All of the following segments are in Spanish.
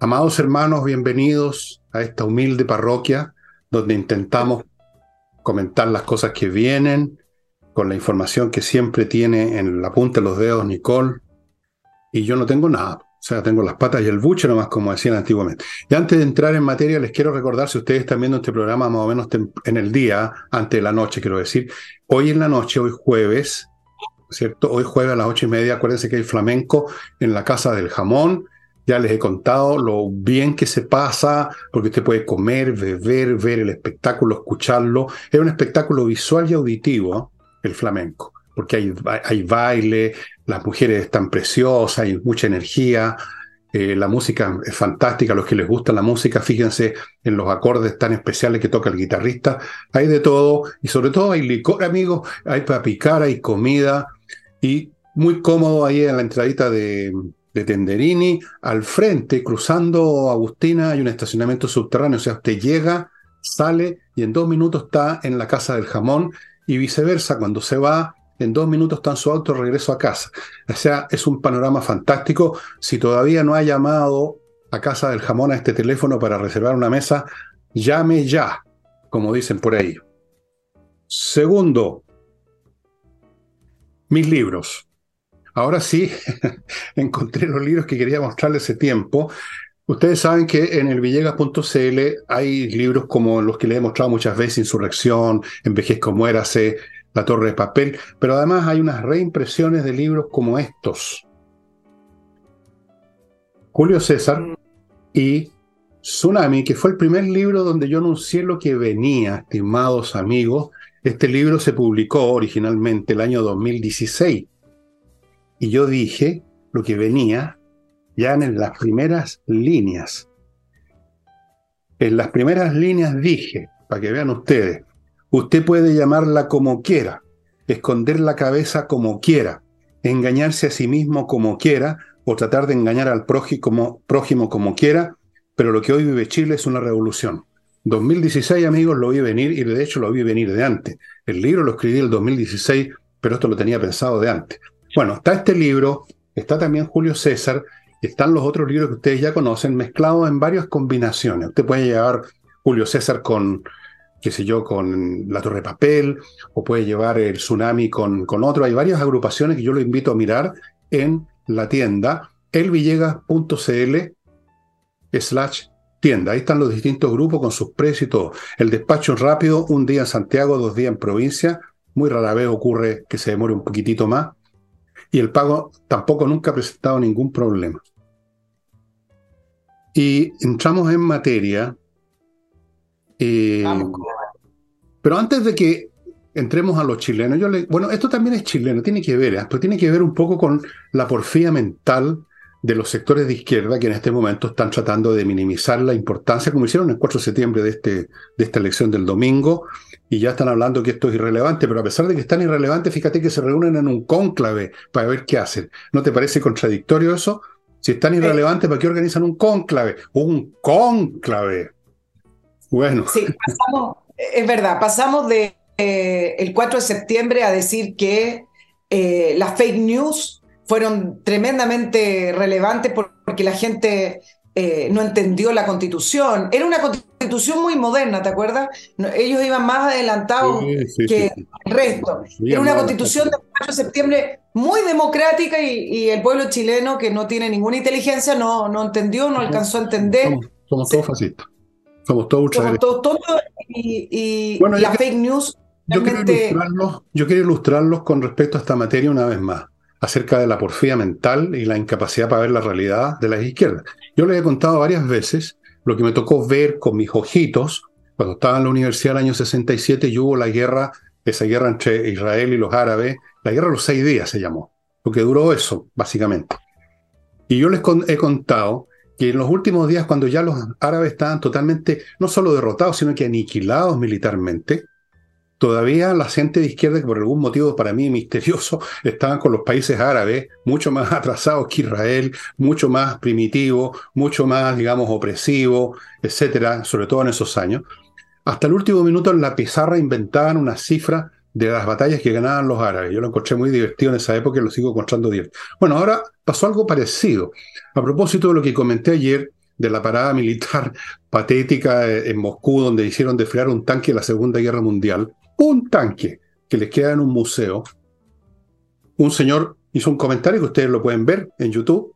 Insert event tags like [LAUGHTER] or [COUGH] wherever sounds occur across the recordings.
Amados hermanos, bienvenidos a esta humilde parroquia donde intentamos comentar las cosas que vienen con la información que siempre tiene en la punta de los dedos Nicole. Y yo no tengo nada. O sea, tengo las patas y el buche nomás, como decían antiguamente. Y antes de entrar en materia, les quiero recordar, si ustedes están viendo este programa más o menos en el día, antes de la noche, quiero decir, hoy en la noche, hoy jueves, ¿cierto? Hoy jueves a las ocho y media, acuérdense que hay flamenco en la Casa del Jamón ya les he contado lo bien que se pasa, porque usted puede comer, beber, ver el espectáculo, escucharlo. Es un espectáculo visual y auditivo, el flamenco, porque hay, hay baile, las mujeres están preciosas, hay mucha energía, eh, la música es fantástica, a los que les gusta la música, fíjense en los acordes tan especiales que toca el guitarrista, hay de todo, y sobre todo hay licor, amigos, hay para picar, hay comida, y muy cómodo ahí en la entradita de, de Tenderini, al frente, cruzando Agustina, hay un estacionamiento subterráneo, o sea, usted llega, sale y en dos minutos está en la casa del jamón y viceversa, cuando se va, en dos minutos está en su auto regreso a casa. O sea, es un panorama fantástico. Si todavía no ha llamado a casa del jamón a este teléfono para reservar una mesa, llame ya, como dicen por ahí. Segundo, mis libros. Ahora sí, [LAUGHS] encontré los libros que quería mostrarles ese tiempo. Ustedes saben que en el villegas.cl hay libros como los que les he mostrado muchas veces, Insurrección, Envejezco Muérase, La Torre de Papel, pero además hay unas reimpresiones de libros como estos. Julio César y Tsunami, que fue el primer libro donde yo anuncié lo que venía, estimados amigos. Este libro se publicó originalmente el año 2016 y yo dije lo que venía ya en las primeras líneas. En las primeras líneas dije, para que vean ustedes, usted puede llamarla como quiera, esconder la cabeza como quiera, engañarse a sí mismo como quiera o tratar de engañar al prójimo, prójimo como quiera, pero lo que hoy vive Chile es una revolución. 2016, amigos, lo vi venir y de hecho lo vi venir de antes. El libro lo escribí el 2016, pero esto lo tenía pensado de antes. Bueno, está este libro, está también Julio César, están los otros libros que ustedes ya conocen, mezclados en varias combinaciones. Usted puede llevar Julio César con, qué sé yo, con La Torre de Papel, o puede llevar el Tsunami con, con otro. Hay varias agrupaciones que yo lo invito a mirar en la tienda elvillegas.cl slash tienda. Ahí están los distintos grupos con sus precios y todo. El despacho rápido, un día en Santiago, dos días en provincia. Muy rara vez ocurre que se demore un poquitito más y el pago tampoco nunca ha presentado ningún problema. Y entramos en materia. Eh, pero antes de que entremos a los chilenos, yo le, bueno, esto también es chileno, tiene que ver, ¿eh? pero tiene que ver un poco con la porfía mental de los sectores de izquierda que en este momento están tratando de minimizar la importancia, como hicieron el 4 de septiembre de, este, de esta elección del domingo, y ya están hablando que esto es irrelevante, pero a pesar de que están irrelevantes, fíjate que se reúnen en un cónclave para ver qué hacen. ¿No te parece contradictorio eso? Si están eh, irrelevantes, ¿para qué organizan un cónclave? Un cónclave. Bueno. Sí, pasamos, es verdad, pasamos de eh, el 4 de septiembre a decir que eh, las fake news fueron tremendamente relevantes porque la gente eh, no entendió la constitución. Era una constitución muy moderna, ¿te acuerdas? ellos iban más adelantados que el resto. Era una constitución del 8 de septiembre muy democrática y, el pueblo chileno, que no tiene ninguna inteligencia, no, no entendió, no alcanzó a entender. Somos, todos fascistas. Somos todos Somos todos y, y, las fake news. Yo yo quiero ilustrarlos con respecto a esta materia una vez más acerca de la porfía mental y la incapacidad para ver la realidad de las izquierdas. Yo les he contado varias veces lo que me tocó ver con mis ojitos cuando estaba en la universidad el año 67 y hubo la guerra, esa guerra entre Israel y los árabes, la guerra de los seis días se llamó, lo que duró eso, básicamente. Y yo les he contado que en los últimos días, cuando ya los árabes estaban totalmente, no solo derrotados, sino que aniquilados militarmente, todavía la gente de izquierda, que por algún motivo para mí misterioso, [LAUGHS] estaban con los países árabes, mucho más atrasados que Israel, mucho más primitivo, mucho más, digamos, opresivo, etcétera, sobre todo en esos años. Hasta el último minuto en la pizarra inventaban una cifra de las batallas que ganaban los árabes. Yo lo encontré muy divertido en esa época y lo sigo encontrando divertido. Bueno, ahora pasó algo parecido. A propósito de lo que comenté ayer de la parada [LAUGHS] militar patética en Moscú, donde hicieron desfriar un tanque de la Segunda Guerra Mundial, un tanque que les queda en un museo, un señor hizo un comentario que ustedes lo pueden ver en YouTube,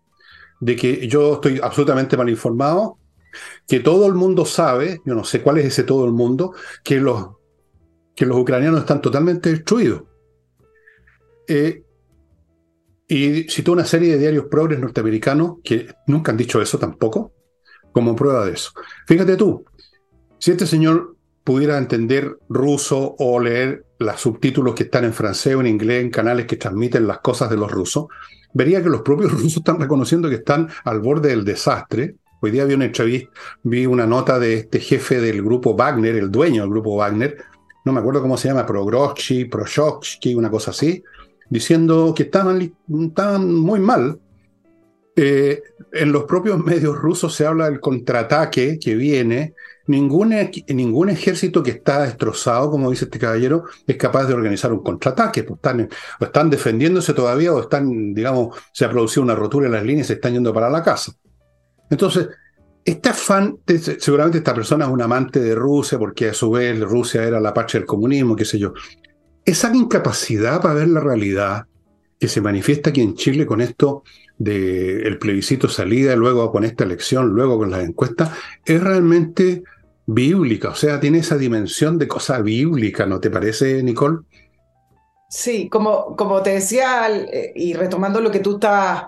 de que yo estoy absolutamente mal informado, que todo el mundo sabe, yo no sé cuál es ese todo el mundo, que los, que los ucranianos están totalmente destruidos. Eh, y citó una serie de diarios progres norteamericanos que nunca han dicho eso tampoco, como prueba de eso. Fíjate tú, si este señor pudiera entender ruso o leer los subtítulos que están en francés o en inglés en canales que transmiten las cosas de los rusos, vería que los propios [LAUGHS] rusos están reconociendo que están al borde del desastre. Hoy día vi una entrevista, vi una nota de este jefe del grupo Wagner, el dueño del grupo Wagner, no me acuerdo cómo se llama, Progrochi, Proshokski, una cosa así, diciendo que estaban, estaban muy mal. Eh, en los propios medios rusos se habla del contraataque que viene, Ningún, ningún ejército que está destrozado, como dice este caballero, es capaz de organizar un contraataque. Pues están, o están defendiéndose todavía o están, digamos, se ha producido una rotura en las líneas y se están yendo para la casa. Entonces, este afán, seguramente esta persona es un amante de Rusia, porque a su vez Rusia era la patria del comunismo, qué sé yo. Esa incapacidad para ver la realidad que se manifiesta aquí en Chile con esto del plebiscito salida, luego con esta elección, luego con las encuestas, es realmente bíblica, o sea, tiene esa dimensión de cosa bíblica, ¿no te parece, Nicole? Sí, como, como te decía, y retomando lo que tú estás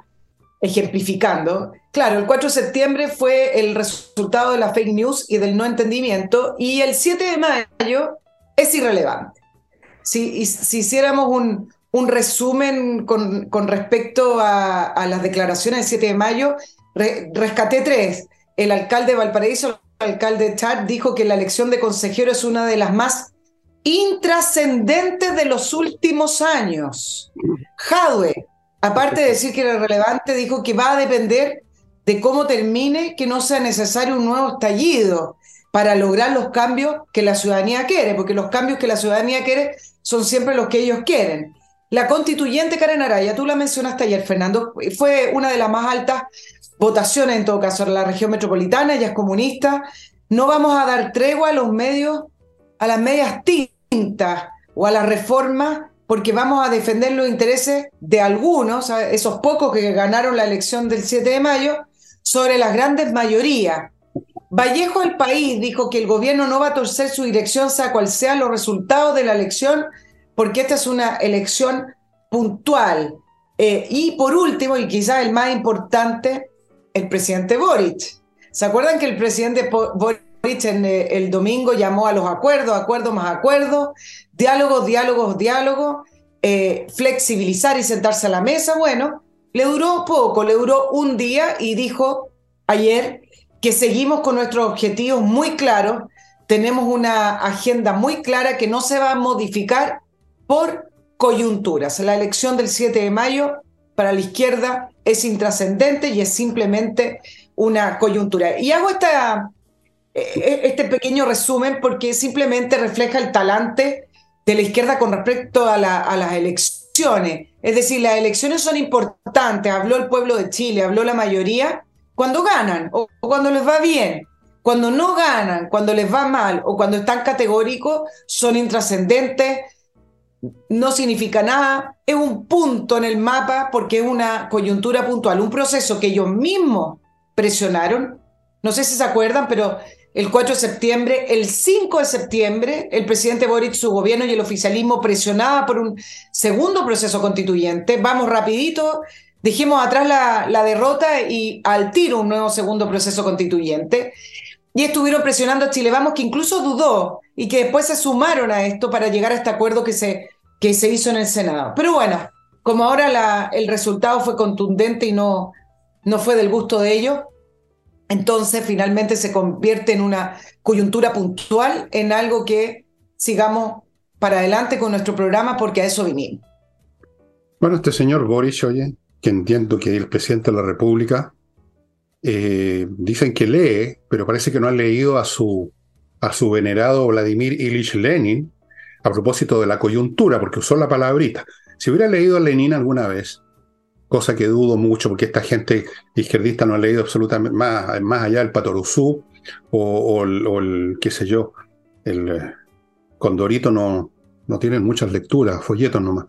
ejemplificando, claro, el 4 de septiembre fue el resultado de la fake news y del no entendimiento, y el 7 de mayo es irrelevante. Si, si hiciéramos un, un resumen con, con respecto a, las declaraciones del 7 de mayo, rescaté tres. El alcalde de Valparaíso, alcalde Char dijo que la elección de consejero es una de las más intrascendentes de los últimos años. Jadwe, aparte de decir que era relevante, dijo que va a depender de cómo termine, que no sea necesario un nuevo estallido para lograr los cambios que la ciudadanía quiere, porque los cambios que la ciudadanía quiere son siempre los que ellos quieren. La constituyente Karen Araya, tú la mencionaste ayer, Fernando, fue una de las más altas votaciones en todo caso en la región metropolitana, ella es comunista, no vamos a dar tregua a los medios, a las medias tintas o a la reforma, porque vamos a defender los intereses de algunos, esos pocos que ganaron la elección del 7 de mayo, sobre las grandes mayorías. Vallejo el País dijo que el gobierno no va a torcer su dirección, sea cual sean los resultados de la elección, porque esta es una elección puntual. Eh, y por último, y quizás el más importante, el presidente Boric. ¿Se acuerdan que el presidente Boric en, eh, el domingo llamó a los acuerdos, acuerdos más acuerdos, diálogos, diálogos, diálogos, eh, flexibilizar y sentarse a la mesa? Bueno, le duró poco, le duró un día y dijo ayer que seguimos con nuestros objetivos muy claros, tenemos una agenda muy clara que no se va a modificar por coyunturas. La elección del 7 de mayo para la izquierda es intrascendente y es simplemente una coyuntura. Y hago esta, e, e, este pequeño resumen porque simplemente refleja el talante de la izquierda con respecto a las elecciones. Es decir, las elecciones son importantes, habló el pueblo de Chile, habló la mayoría, cuando ganan o cuando les va bien. Cuando no ganan, cuando les va mal o cuando están categóricos, son intrascendentes, no significa nada, es un punto en el mapa porque es una coyuntura puntual, un proceso que ellos mismos presionaron. No sé si se acuerdan, pero el 4 de septiembre, el 5 de septiembre, el presidente Boric, su gobierno y el oficialismo presionaba por un segundo proceso constituyente. Vamos rapidito, dejemos atrás la derrota y al tiro un nuevo segundo proceso constituyente. Y estuvieron presionando a Chile Vamos, que incluso dudó y que después se sumaron a esto para llegar a este acuerdo que se que se hizo en el Senado. Pero bueno, como ahora la, el resultado fue contundente y no, no fue del gusto de ellos, entonces finalmente se convierte en una coyuntura puntual, en algo que sigamos para adelante con nuestro programa porque a eso vinimos. Bueno, este señor Boris, oye, que entiendo que el presidente de la República, eh, dicen que lee, pero parece que no ha leído a su, a su venerado Vladimir Ilich Lenin, a propósito de la coyuntura, porque usó la palabrita. Si hubiera leído a Lenin alguna vez, cosa que dudo mucho porque esta gente izquierdista no ha leído absolutamente más, más allá del Patoruzú o, el, qué sé yo, el eh, Condorito no, no tienen muchas lecturas, folletos nomás.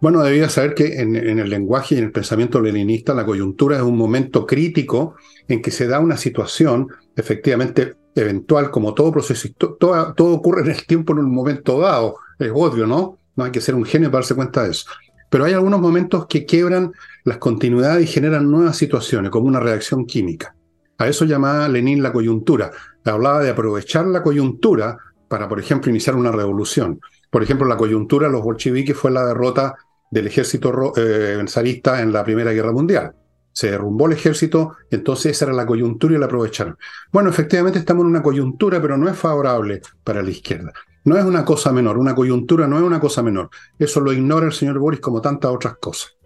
Bueno, debía saber que en, el lenguaje y en el pensamiento leninista la coyuntura es un momento crítico en que se da una situación efectivamente eventual, como todo proceso, todo, todo ocurre en el tiempo en un momento dado, es obvio, ¿no? No hay que ser un genio para darse cuenta de eso. Pero hay algunos momentos que quiebran las continuidades y generan nuevas situaciones, como una reacción química. A eso llamaba Lenin la coyuntura. Hablaba de aprovechar la coyuntura para, por ejemplo, iniciar una revolución. Por ejemplo, la coyuntura de los bolcheviques fue la derrota del ejército eh, zarista en la Primera Guerra Mundial. Se derrumbó el ejército, entonces esa era la coyuntura y la aprovecharon. Bueno, efectivamente estamos en una coyuntura, pero no es favorable para la izquierda. No es una cosa menor, una coyuntura no es una cosa menor. Eso lo ignora el señor Boris como tantas otras cosas.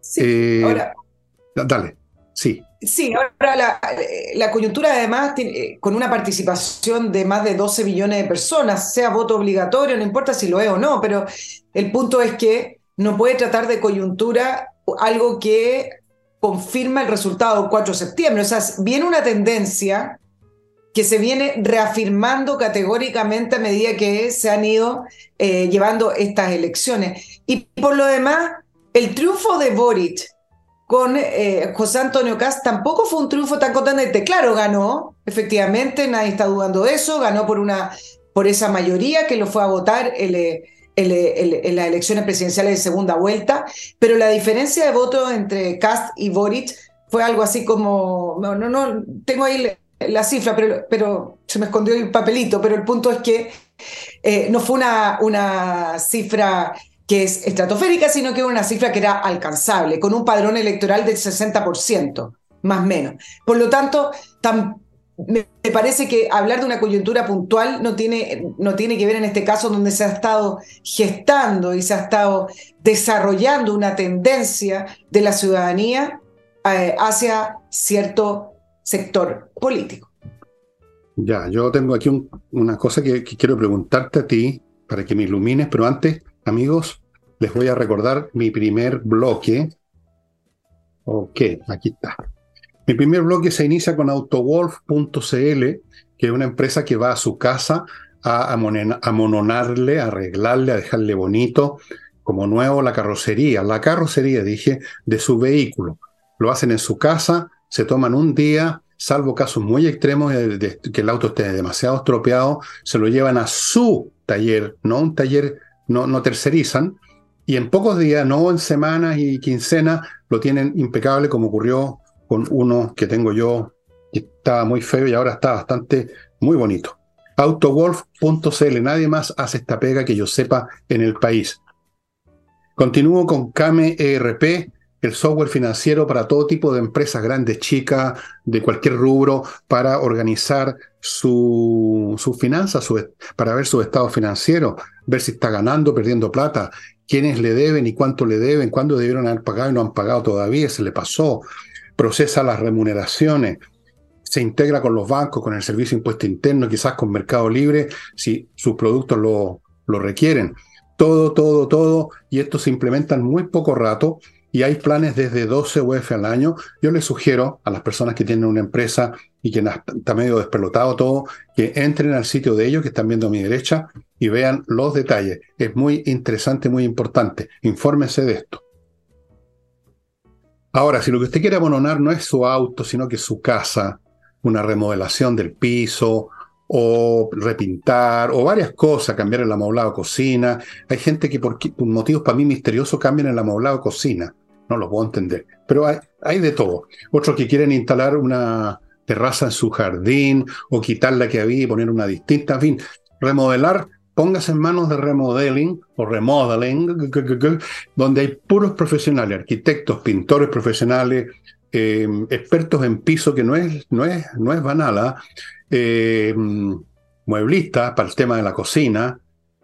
Sí, eh, ahora, dale, sí. Sí, ahora la, coyuntura además tiene, con una participación de más de 12 millones de personas, sea voto obligatorio, no importa si lo es o no, pero el punto es que no puede tratar de coyuntura algo que confirma el resultado del 4 de septiembre. O sea, viene una tendencia que se viene reafirmando categóricamente a medida que se han ido eh, llevando estas elecciones. Y por lo demás, el triunfo de Boric con eh, José Antonio Cast tampoco fue un triunfo tan contundente. Claro, ganó, efectivamente, nadie está dudando de eso, ganó por, una, por esa mayoría que lo fue a votar el, en las elecciones presidenciales de segunda vuelta, pero la diferencia de voto entre Cast y Boric fue algo así como, no, no, no, tengo ahí la cifra, pero, pero se me escondió el papelito, pero el punto es que eh, no fue una, una cifra que es estratosférica, sino que una cifra que era alcanzable, con un padrón electoral del 60%, más o menos. Por lo tanto, me parece que hablar de una coyuntura puntual no tiene, no tiene que ver en este caso donde se ha estado gestando y se ha estado desarrollando una tendencia de la ciudadanía eh, hacia cierto sector político. Ya, yo tengo aquí una cosa que, quiero preguntarte a ti para que me ilumines, pero antes, amigos, les voy a recordar mi primer bloque. Ok, aquí está. Mi primer bloque se inicia con autowolf.cl, que es una empresa que va a su casa a amononarle, a arreglarle, a dejarle bonito, como nuevo la carrocería, la carrocería, dije, de su vehículo. Lo hacen en su casa, se toman un día, salvo casos muy extremos de, que el auto esté demasiado estropeado, se lo llevan a su taller, no un taller, no, no tercerizan, y en pocos días, no en semanas y quincenas, lo tienen impecable como ocurrió con uno que tengo yo, que estaba muy feo y ahora está bastante, muy bonito. Autowolf.cl, nadie más hace esta pega que yo sepa en el país. Continúo con Kame ERP, el software financiero para todo tipo de empresas grandes, chicas, de cualquier rubro, para organizar su, su finanzas, para ver su estado financiero, ver si está ganando, perdiendo plata, quiénes le deben y cuánto le deben, cuándo debieron haber pagado y no han pagado todavía, se le pasó, procesa las remuneraciones, se integra con los bancos, con el servicio de impuesto interno, quizás con Mercado Libre, si sus productos lo, lo requieren. Todo, todo, todo, y esto se implementa en muy poco rato y hay planes desde 12 UF al año. Yo les sugiero a las personas que tienen una empresa y que está medio despelotado todo, que entren al sitio de ellos, que están viendo a mi derecha, y vean los detalles. Es muy interesante, muy importante. Infórmense de esto. Ahora, si lo que usted quiere abonar no es su auto, sino que su casa, una remodelación del piso, o repintar, o varias cosas, cambiar el amoblado cocina. Hay gente que por, motivos para mí misteriosos cambian el amoblado cocina. No lo puedo entender. Pero hay, hay de todo. Otros que quieren instalar una terraza en su jardín, o quitar la que había y poner una distinta. En fin, remodelar, póngase en manos de remodeling o remodeling, donde hay puros profesionales, arquitectos, pintores profesionales, eh, expertos en piso, que no es, no es, no es banal, ¿ah? eh, mueblistas para el tema de la cocina,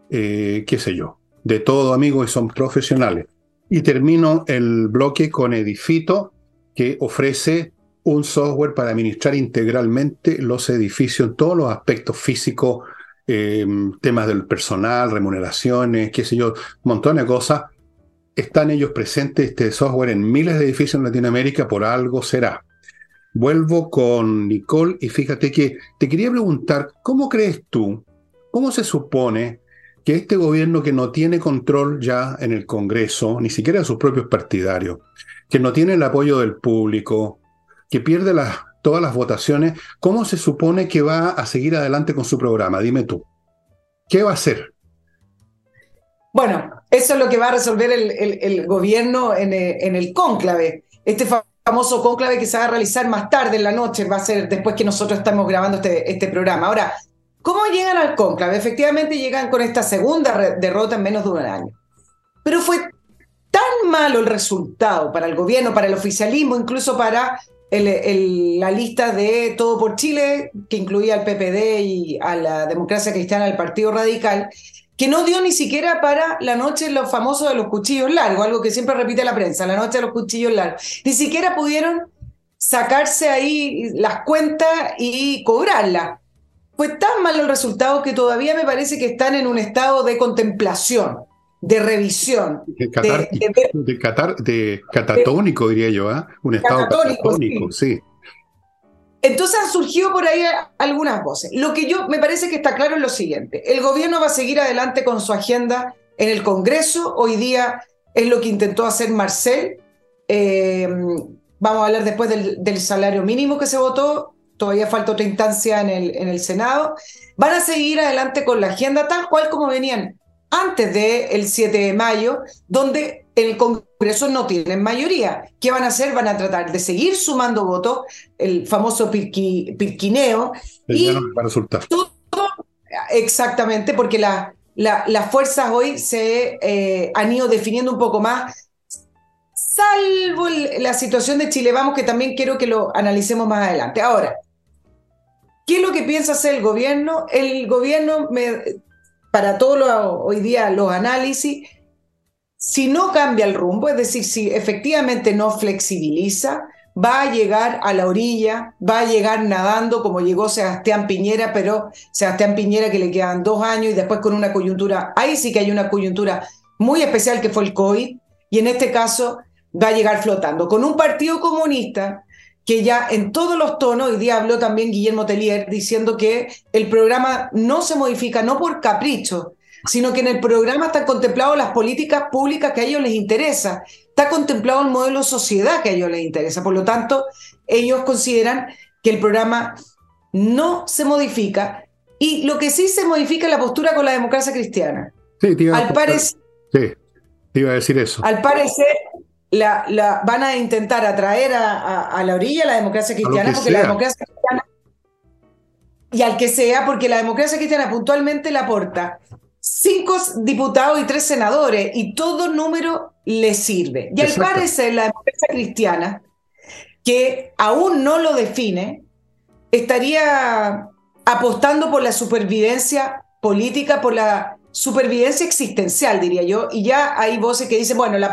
eh, qué sé yo, de todo amigos y son profesionales. Y termino el bloque con Edifito, que ofrece un software para administrar integralmente los edificios en todos los aspectos físicos, eh, temas del personal, remuneraciones, qué sé yo, montón de cosas. están ellos presentes este software en miles de edificios en Latinoamérica, por algo será. Vuelvo con Nicole y fíjate que te quería preguntar, ¿cómo crees tú, cómo se supone que este gobierno que no tiene control ya en el Congreso, ni siquiera de sus propios partidarios, que no tiene el apoyo del público, que pierde las, todas las votaciones, ¿cómo se supone que va a seguir adelante con su programa? Dime tú. ¿Qué va a hacer? Bueno, eso es lo que va a resolver el, gobierno en, eh, en el cónclave. Este famoso cónclave que se va a realizar más tarde en la noche, va a ser después que nosotros estamos grabando este, este programa. Ahora, ¿cómo llegan al cónclave? Efectivamente llegan con esta segunda derrota en menos de un año. Pero fue tan malo el resultado para el gobierno, para el oficialismo, incluso para la lista de Todo por Chile, que incluía al PPD y a la democracia cristiana del Partido Radical, que no dio ni siquiera para la noche los famosos de los cuchillos largos, algo que siempre repite la prensa, la noche de los cuchillos largos. Ni siquiera pudieron sacarse ahí las cuentas y cobrarlas. Fue tan malo el resultado que todavía me parece que están en un estado de contemplación, de revisión. De, de, catatónico, diría yo, ¿ah? Un estado catatónico, sí. Entonces han surgido por ahí algunas voces. Lo que yo me parece que está claro es lo siguiente. El gobierno va a seguir adelante con su agenda en el Congreso. Hoy día es lo que intentó hacer Marcel. Eh, vamos a hablar después del, salario mínimo que se votó. Todavía falta otra instancia en el, en el Senado. Van a seguir adelante con la agenda tal cual como venían antes del 7 de mayo, donde el Congreso no tienen mayoría. ¿Qué van a hacer? Van a tratar de seguir sumando votos, el famoso pirquineo. y va a resultar. Todo, exactamente, porque las fuerzas hoy se eh, han ido definiendo un poco más, salvo la situación de Chile. Vamos, que también quiero que lo analicemos más adelante. Ahora, ¿qué es lo que piensa hacer el gobierno? El gobierno, me, para todos hoy día los análisis, si no cambia el rumbo, es decir, si efectivamente no flexibiliza, va a llegar a la orilla, va a llegar nadando como llegó Sebastián Piñera, pero Sebastián Piñera que le quedan dos años y después con una coyuntura, ahí sí que hay una coyuntura muy especial que fue el COVID, y en este caso va a llegar flotando, con un partido comunista que ya en todos los tonos, hoy día habló también Guillermo Tellier diciendo que el programa no se modifica no por capricho, sino que en el programa están contempladas las políticas públicas que a ellos les interesa, está contemplado el modelo sociedad que a ellos les interesa. Por lo tanto, ellos consideran que el programa no se modifica y lo que sí se modifica es la postura con la democracia cristiana. Sí, te iba, al parecer, sí, iba a decir eso. Al parecer, la, van a intentar atraer a, la orilla la democracia cristiana, porque la democracia cristiana, y al que sea, porque la democracia cristiana puntualmente la aporta cinco diputados y tres senadores, y todo número le sirve. Y al parecer la democracia cristiana, que aún no lo define, estaría apostando por la supervivencia política, por la supervivencia existencial, diría yo, y ya hay voces que dicen, bueno, la,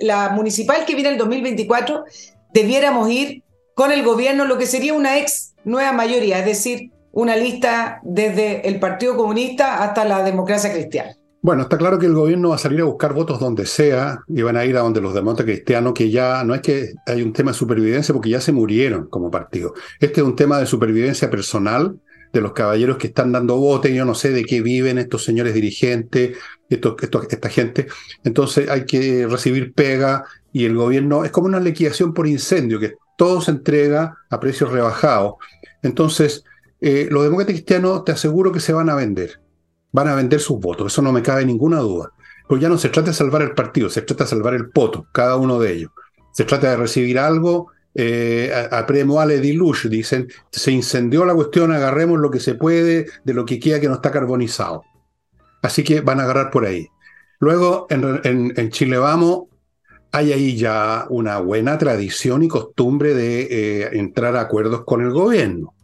la municipal que viene el 2024, debiéramos ir con el gobierno, lo que sería una ex nueva mayoría, es decir, una lista desde el Partido Comunista hasta la democracia cristiana. Bueno, está claro que el gobierno va a salir a buscar votos donde sea y van a ir a donde los demócratas cristianos, que ya no es que hay un tema de supervivencia porque ya se murieron como partido. Este es un tema de supervivencia personal de los caballeros que están dando votos. Yo no sé de qué viven estos señores dirigentes, estos, esta gente. Entonces hay que recibir pega y el gobierno es como una liquidación por incendio, que todo se entrega a precios rebajados. Entonces, eh, los demócratas cristianos te aseguro que se van a vender. Van a vender sus votos, eso no me cabe ninguna duda. Porque ya no se trata de salvar el partido, se trata de salvar el poto, cada uno de ellos. Se trata de recibir algo eh, a, premoale dilush, dicen, se incendió la cuestión, agarremos lo que se puede de lo que queda que no está carbonizado. Así que van a agarrar por ahí. Luego, en, Chile Vamos, hay ahí ya una buena tradición y costumbre de eh, entrar a acuerdos con el gobierno.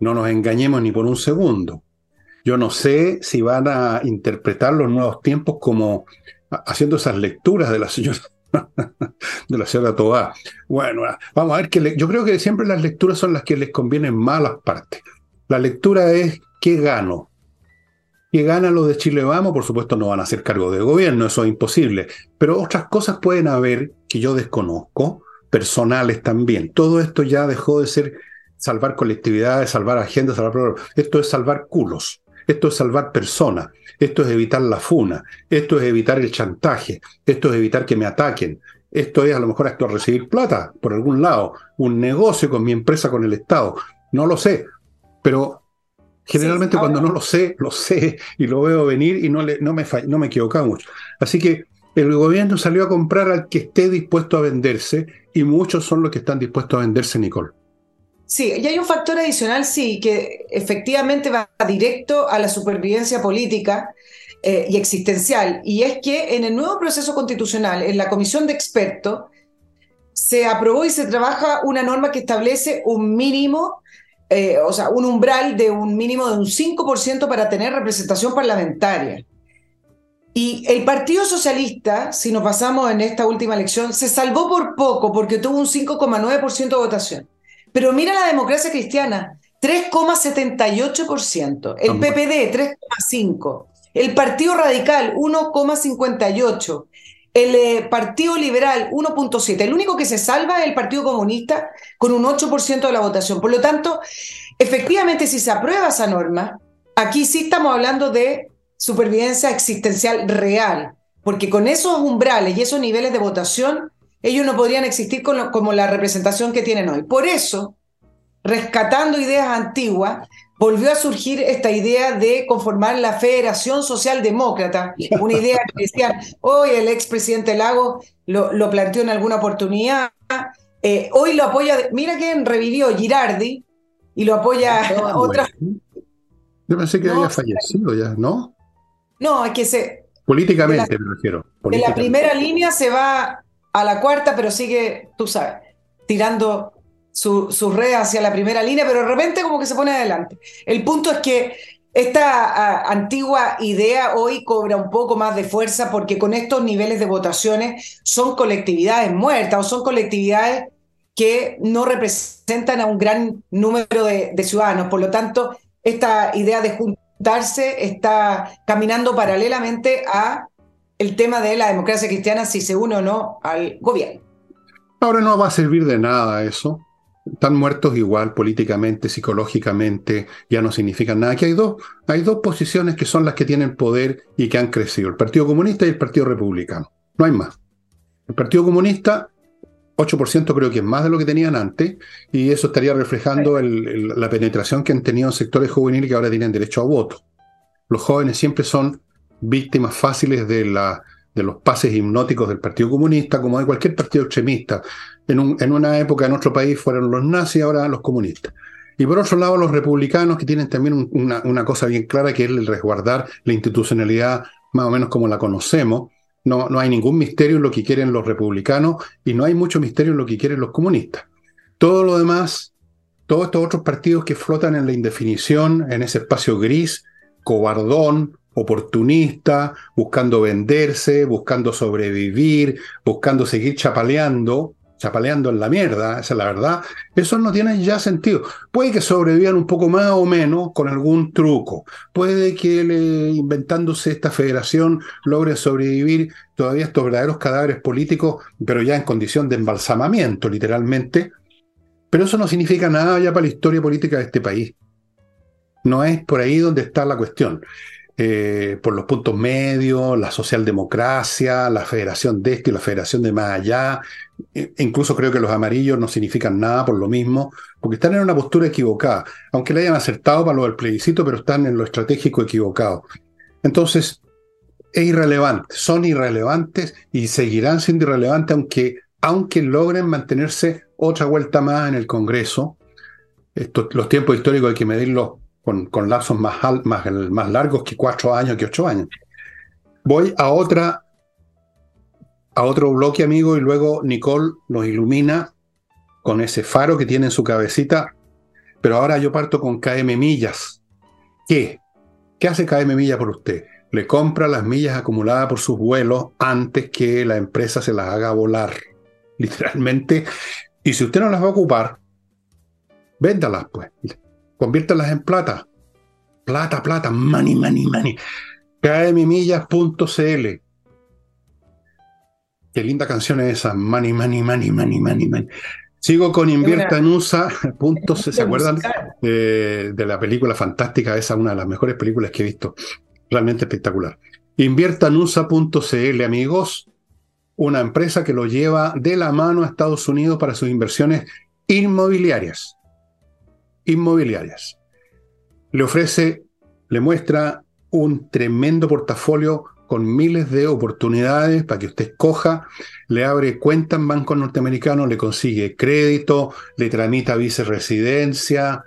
No nos engañemos ni por un segundo. Yo no sé si van a interpretar los nuevos tiempos como haciendo esas lecturas de la señora [LAUGHS] de la señora Tobá. Bueno, vamos a ver que yo creo que siempre las lecturas son las que les convienen más las partes. La lectura es qué gano. que gana lo de Chile Vamos, por supuesto no van a hacer cargo de gobierno, eso es imposible, pero otras cosas pueden haber que yo desconozco, personales también. Todo esto ya dejó de ser salvar colectividades, salvar agendas, salvar Esto es salvar culos, esto es salvar personas, esto es evitar la funa, esto es evitar el chantaje, esto es evitar que me ataquen, esto es a lo mejor esto recibir plata por algún lado, un negocio con mi empresa, con el Estado. No lo sé, pero generalmente cuando no lo sé, lo sé y lo veo venir y no, le, no, me, no me equivocado mucho. Así que el gobierno salió a comprar al que esté dispuesto a venderse y muchos son los que están dispuestos a venderse, Nicole. Sí, y hay un factor adicional, sí, que efectivamente va directo a la supervivencia política eh, y existencial, y es que en el nuevo proceso constitucional, en la comisión de expertos, se aprobó y se trabaja una norma que establece un mínimo, eh, o sea, un umbral de un mínimo de un 5% para tener representación parlamentaria. Y el Partido Socialista, si nos pasamos en esta última elección, se salvó por poco porque tuvo un 5,9% de votación. Pero mira la democracia cristiana, 3,78%, el PPD 3,5%, el Partido Radical 1,58%, el eh, Partido Liberal 1.7%. El único que se salva es el Partido Comunista con un 8% de la votación. Por lo tanto, efectivamente, si se aprueba esa norma, aquí sí estamos hablando de supervivencia existencial real, porque con esos umbrales y esos niveles de votación ellos no podrían existir como la representación que tienen hoy. Por eso, rescatando ideas antiguas, volvió a surgir esta idea de conformar la Federación Socialdemócrata, una idea que decían, hoy el expresidente Lago lo, lo, planteó en alguna oportunidad, eh, hoy lo apoya, mira quién revivió Girardi y lo apoya ah, otra. Yo pensé que había fallecido ya, ¿no? No, es que se... Políticamente me refiero. De la primera línea se va a la cuarta, pero sigue, tú sabes, tirando su, sus redes hacia la primera línea, pero de repente como que se pone adelante. El punto es que esta antigua idea hoy cobra un poco más de fuerza porque con estos niveles de votaciones son colectividades muertas o son colectividades que no representan a un gran número de, de ciudadanos. Por lo tanto, esta idea de juntarse está caminando paralelamente a el tema de la democracia cristiana si se une o no al gobierno. Ahora no va a servir de nada eso. Están muertos igual políticamente, psicológicamente, ya no significan nada. Aquí hay dos, hay dos posiciones que son las que tienen poder y que han crecido, el Partido Comunista y el Partido Republicano. No hay más. El Partido Comunista, 8% creo que es más de lo que tenían antes, y eso estaría reflejando la penetración que han tenido en sectores juveniles que ahora tienen derecho a voto. Los jóvenes siempre son víctimas fáciles de, la, de los pases hipnóticos del Partido Comunista, como de cualquier partido extremista. En, un, en una época en nuestro país fueron los nazis, ahora los comunistas. Y por otro lado, los republicanos, que tienen también una, una, cosa bien clara, que es el resguardar la institucionalidad más o menos como la conocemos. No, no hay ningún misterio en lo que quieren los republicanos y no hay mucho misterio en lo que quieren los comunistas. Todo lo demás, todos estos otros partidos que flotan en la indefinición, en ese espacio gris, cobardón, oportunista, buscando venderse, buscando sobrevivir, buscando seguir chapaleando, chapaleando en la mierda, esa es la verdad, eso no tiene ya sentido. Puede que sobrevivan un poco más o menos con algún truco, puede que inventándose esta federación logre sobrevivir todavía estos verdaderos cadáveres políticos, pero ya en condición de embalsamamiento, literalmente, pero eso no significa nada ya para la historia política de este país. No es por ahí donde está la cuestión. Eh, por los puntos medios, la socialdemocracia, la federación de esto y la federación de más allá. E, incluso creo que los amarillos no significan nada por lo mismo, porque están en una postura equivocada, aunque le hayan acertado para lo del plebiscito, pero están en lo estratégico equivocado. Entonces, es irrelevante, son irrelevantes y seguirán siendo irrelevantes aunque, aunque logren mantenerse otra vuelta más en el Congreso. los tiempos históricos hay que medirlos con, lapsos más, largos que cuatro años, que ocho años. Voy a a otro bloque, amigo, y luego Nicole nos ilumina con ese faro que tiene en su cabecita. Pero ahora yo parto con KM Millas. ¿Qué? ¿Qué hace KM Millas por usted? Le compra las millas acumuladas por sus vuelos antes que la empresa se las haga volar. [LAUGHS] Literalmente. Y si usted no las va a ocupar, véndalas, pues conviértalas en plata. plata, plata, money, money, money. kmmillas.cl. Qué linda canción es esa, money, money, money, money, money, money. Sigo con inviertanusa.cl. ¿Se acuerdan de la película fantástica? Esa una de las mejores películas que he visto. Realmente espectacular. Inviertanusa.cl, amigos. Una empresa que lo lleva de la mano a Estados Unidos para sus inversiones inmobiliarias. Inmobiliarias. Le ofrece, le muestra un tremendo portafolio con miles de oportunidades para que usted escoja, le abre cuenta en bancos norteamericanos, le consigue crédito, le tramita viceresidencia,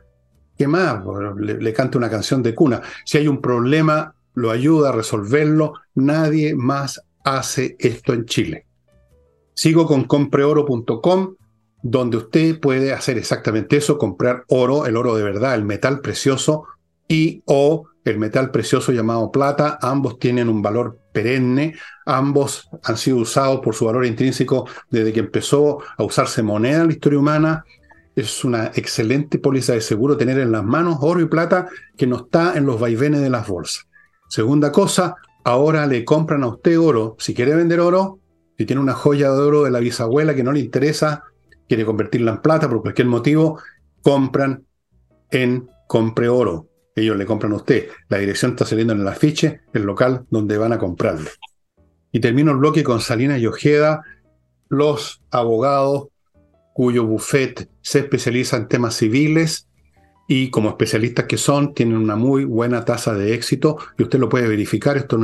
¿qué más? Le, le, canta una canción de cuna. Si hay un problema, lo ayuda a resolverlo. Nadie más hace esto en Chile. Sigo con compreoro.com, donde usted puede hacer exactamente eso, comprar oro, el oro de verdad, el metal precioso y o el metal precioso llamado plata. Ambos tienen un valor perenne, ambos han sido usados por su valor intrínseco desde que empezó a usarse moneda en la historia humana. Es una excelente póliza de seguro tener en las manos oro y plata que no está en los vaivenes de las bolsas. Segunda cosa, ahora le compran a usted oro. Si quiere vender oro, si tiene una joya de oro de la bisabuela que no le interesa, quiere convertirla en plata por cualquier motivo, compran en Compre Oro. Ellos le compran a usted. La dirección está saliendo en el afiche, el local donde van a comprarle. Y termino el bloque con Salinas y Ojeda, los abogados cuyo buffet se especializa en temas civiles y como especialistas que son, tienen una muy buena tasa de éxito y usted lo puede verificar, esto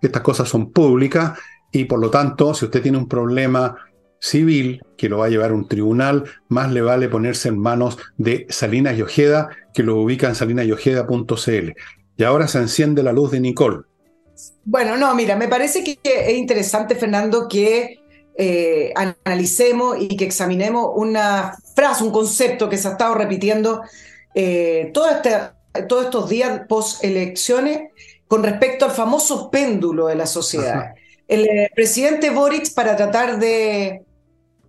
estas cosas son públicas y por lo tanto, si usted tiene un problema civil que lo va a llevar a un tribunal, más le vale ponerse en manos de Salinas y Ojeda, que lo ubica en salinasyojeda.cl. Y ahora se enciende la luz de Nicole. Bueno, no, mira, me parece que es interesante, Fernando, que eh, analicemos y que examinemos una frase, un concepto que se ha estado repitiendo eh, todo este, todos estos días post elecciones con respecto al famoso péndulo de la sociedad. El eh, presidente Boric, para tratar de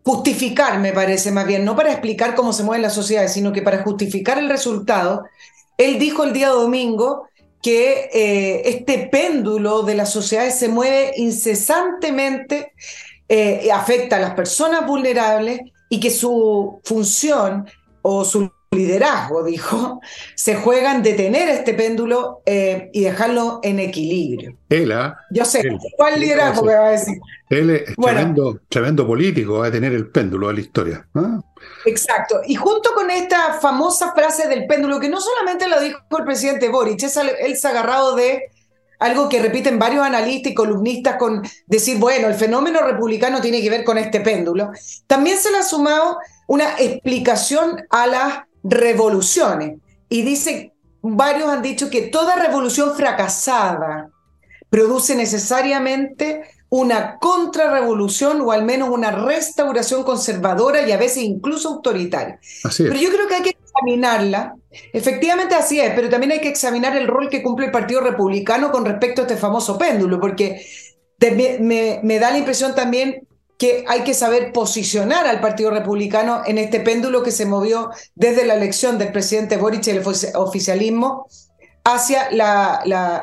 justificar, me parece más bien, no para explicar cómo se mueve la sociedad, sino que para justificar el resultado, él dijo el día domingo que eh, este péndulo de las sociedades se mueve incesantemente, afecta a las personas vulnerables y que su función o su liderazgo, dijo, se juegan detener este péndulo eh, y dejarlo en equilibrio. Él, ¿ah? Yo sé, ¿cuál liderazgo me va a decir? Él es tremendo, político, va a tener el péndulo de la historia. ¿ah? Exacto. Y junto con esta famosa frase del péndulo, que no solamente lo dijo el presidente Boric, él se ha agarrado de algo que repiten varios analistas y columnistas con decir, bueno, el fenómeno republicano tiene que ver con este péndulo. También se le ha sumado una explicación a las revoluciones. Y dice, varios han dicho que toda revolución fracasada produce necesariamente una contrarrevolución o al menos una restauración conservadora y a veces incluso autoritaria. Pero yo creo que hay que examinarla. Efectivamente así es, pero también hay que examinar el rol que cumple el Partido Republicano con respecto a este famoso péndulo, porque me, me da la impresión también que hay que saber posicionar al Partido Republicano en este péndulo que se movió desde la elección del presidente Boric y el oficialismo hacia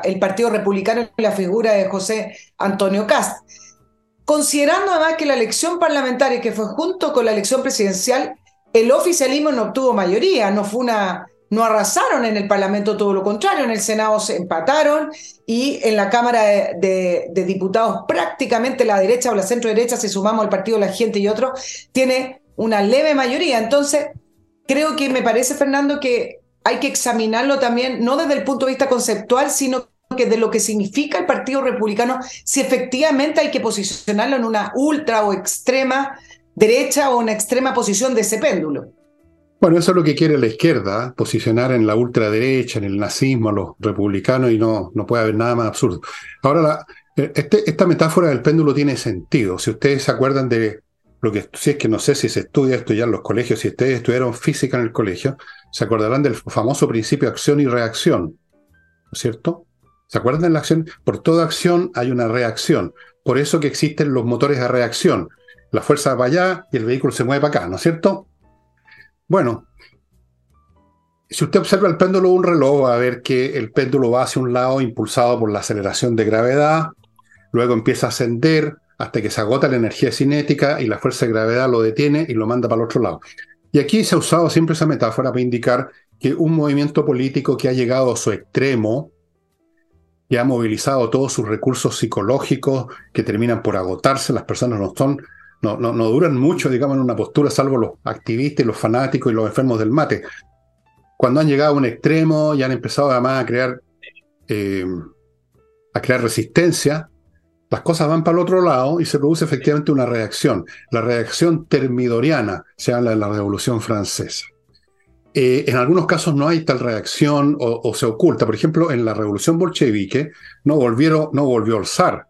el Partido Republicano y la figura de José Antonio Cast. Considerando además que la elección parlamentaria, que fue junto con la elección presidencial, el oficialismo no obtuvo mayoría, no fue una no arrasaron en el Parlamento, todo lo contrario, en el Senado se empataron y en la Cámara de, Diputados prácticamente la derecha o la centro derecha, si sumamos al Partido de la Gente y otro, tiene una leve mayoría. Entonces, creo que me parece, Fernando, que hay que examinarlo también, no desde el punto de vista conceptual, sino que de lo que significa el Partido Republicano, si efectivamente hay que posicionarlo en una ultra o extrema derecha o una extrema posición de ese péndulo. Bueno, eso es lo que quiere la izquierda, posicionar en la ultraderecha, en el nazismo, a los republicanos, y no, no puede haber nada más absurdo. Ahora, eh, este, esta metáfora del péndulo tiene sentido. Si ustedes se acuerdan de lo que, si es que no sé si se estudia esto ya en los colegios, si ustedes estudiaron física en el colegio, se acordarán del famoso principio acción y reacción, ¿no es cierto? ¿Se acuerdan de la acción? Por toda acción hay una reacción. Por eso que existen los motores de reacción. La fuerza va allá y el vehículo se mueve para acá, ¿no es cierto? Bueno, si usted observa el péndulo de un reloj, va a ver que el péndulo va hacia un lado impulsado por la aceleración de gravedad, luego empieza a ascender hasta que se agota la energía cinética y la fuerza de gravedad lo detiene y lo manda para el otro lado. Y aquí se ha usado siempre esa metáfora para indicar que un movimiento político que ha llegado a su extremo, que ha movilizado todos sus recursos psicológicos que terminan por agotarse, las personas no son, no, no, duran mucho, digamos, en una postura, salvo los activistas, los fanáticos y los enfermos del mate. Cuando han llegado a un extremo y han empezado además a crear, eh, a crear resistencia, las cosas van para el otro lado y se produce efectivamente una reacción. La reacción termidoriana, se habla de la Revolución Francesa. Eh, en algunos casos no hay tal reacción o, se oculta. Por ejemplo, en la revolución bolchevique no, no volvió al zar,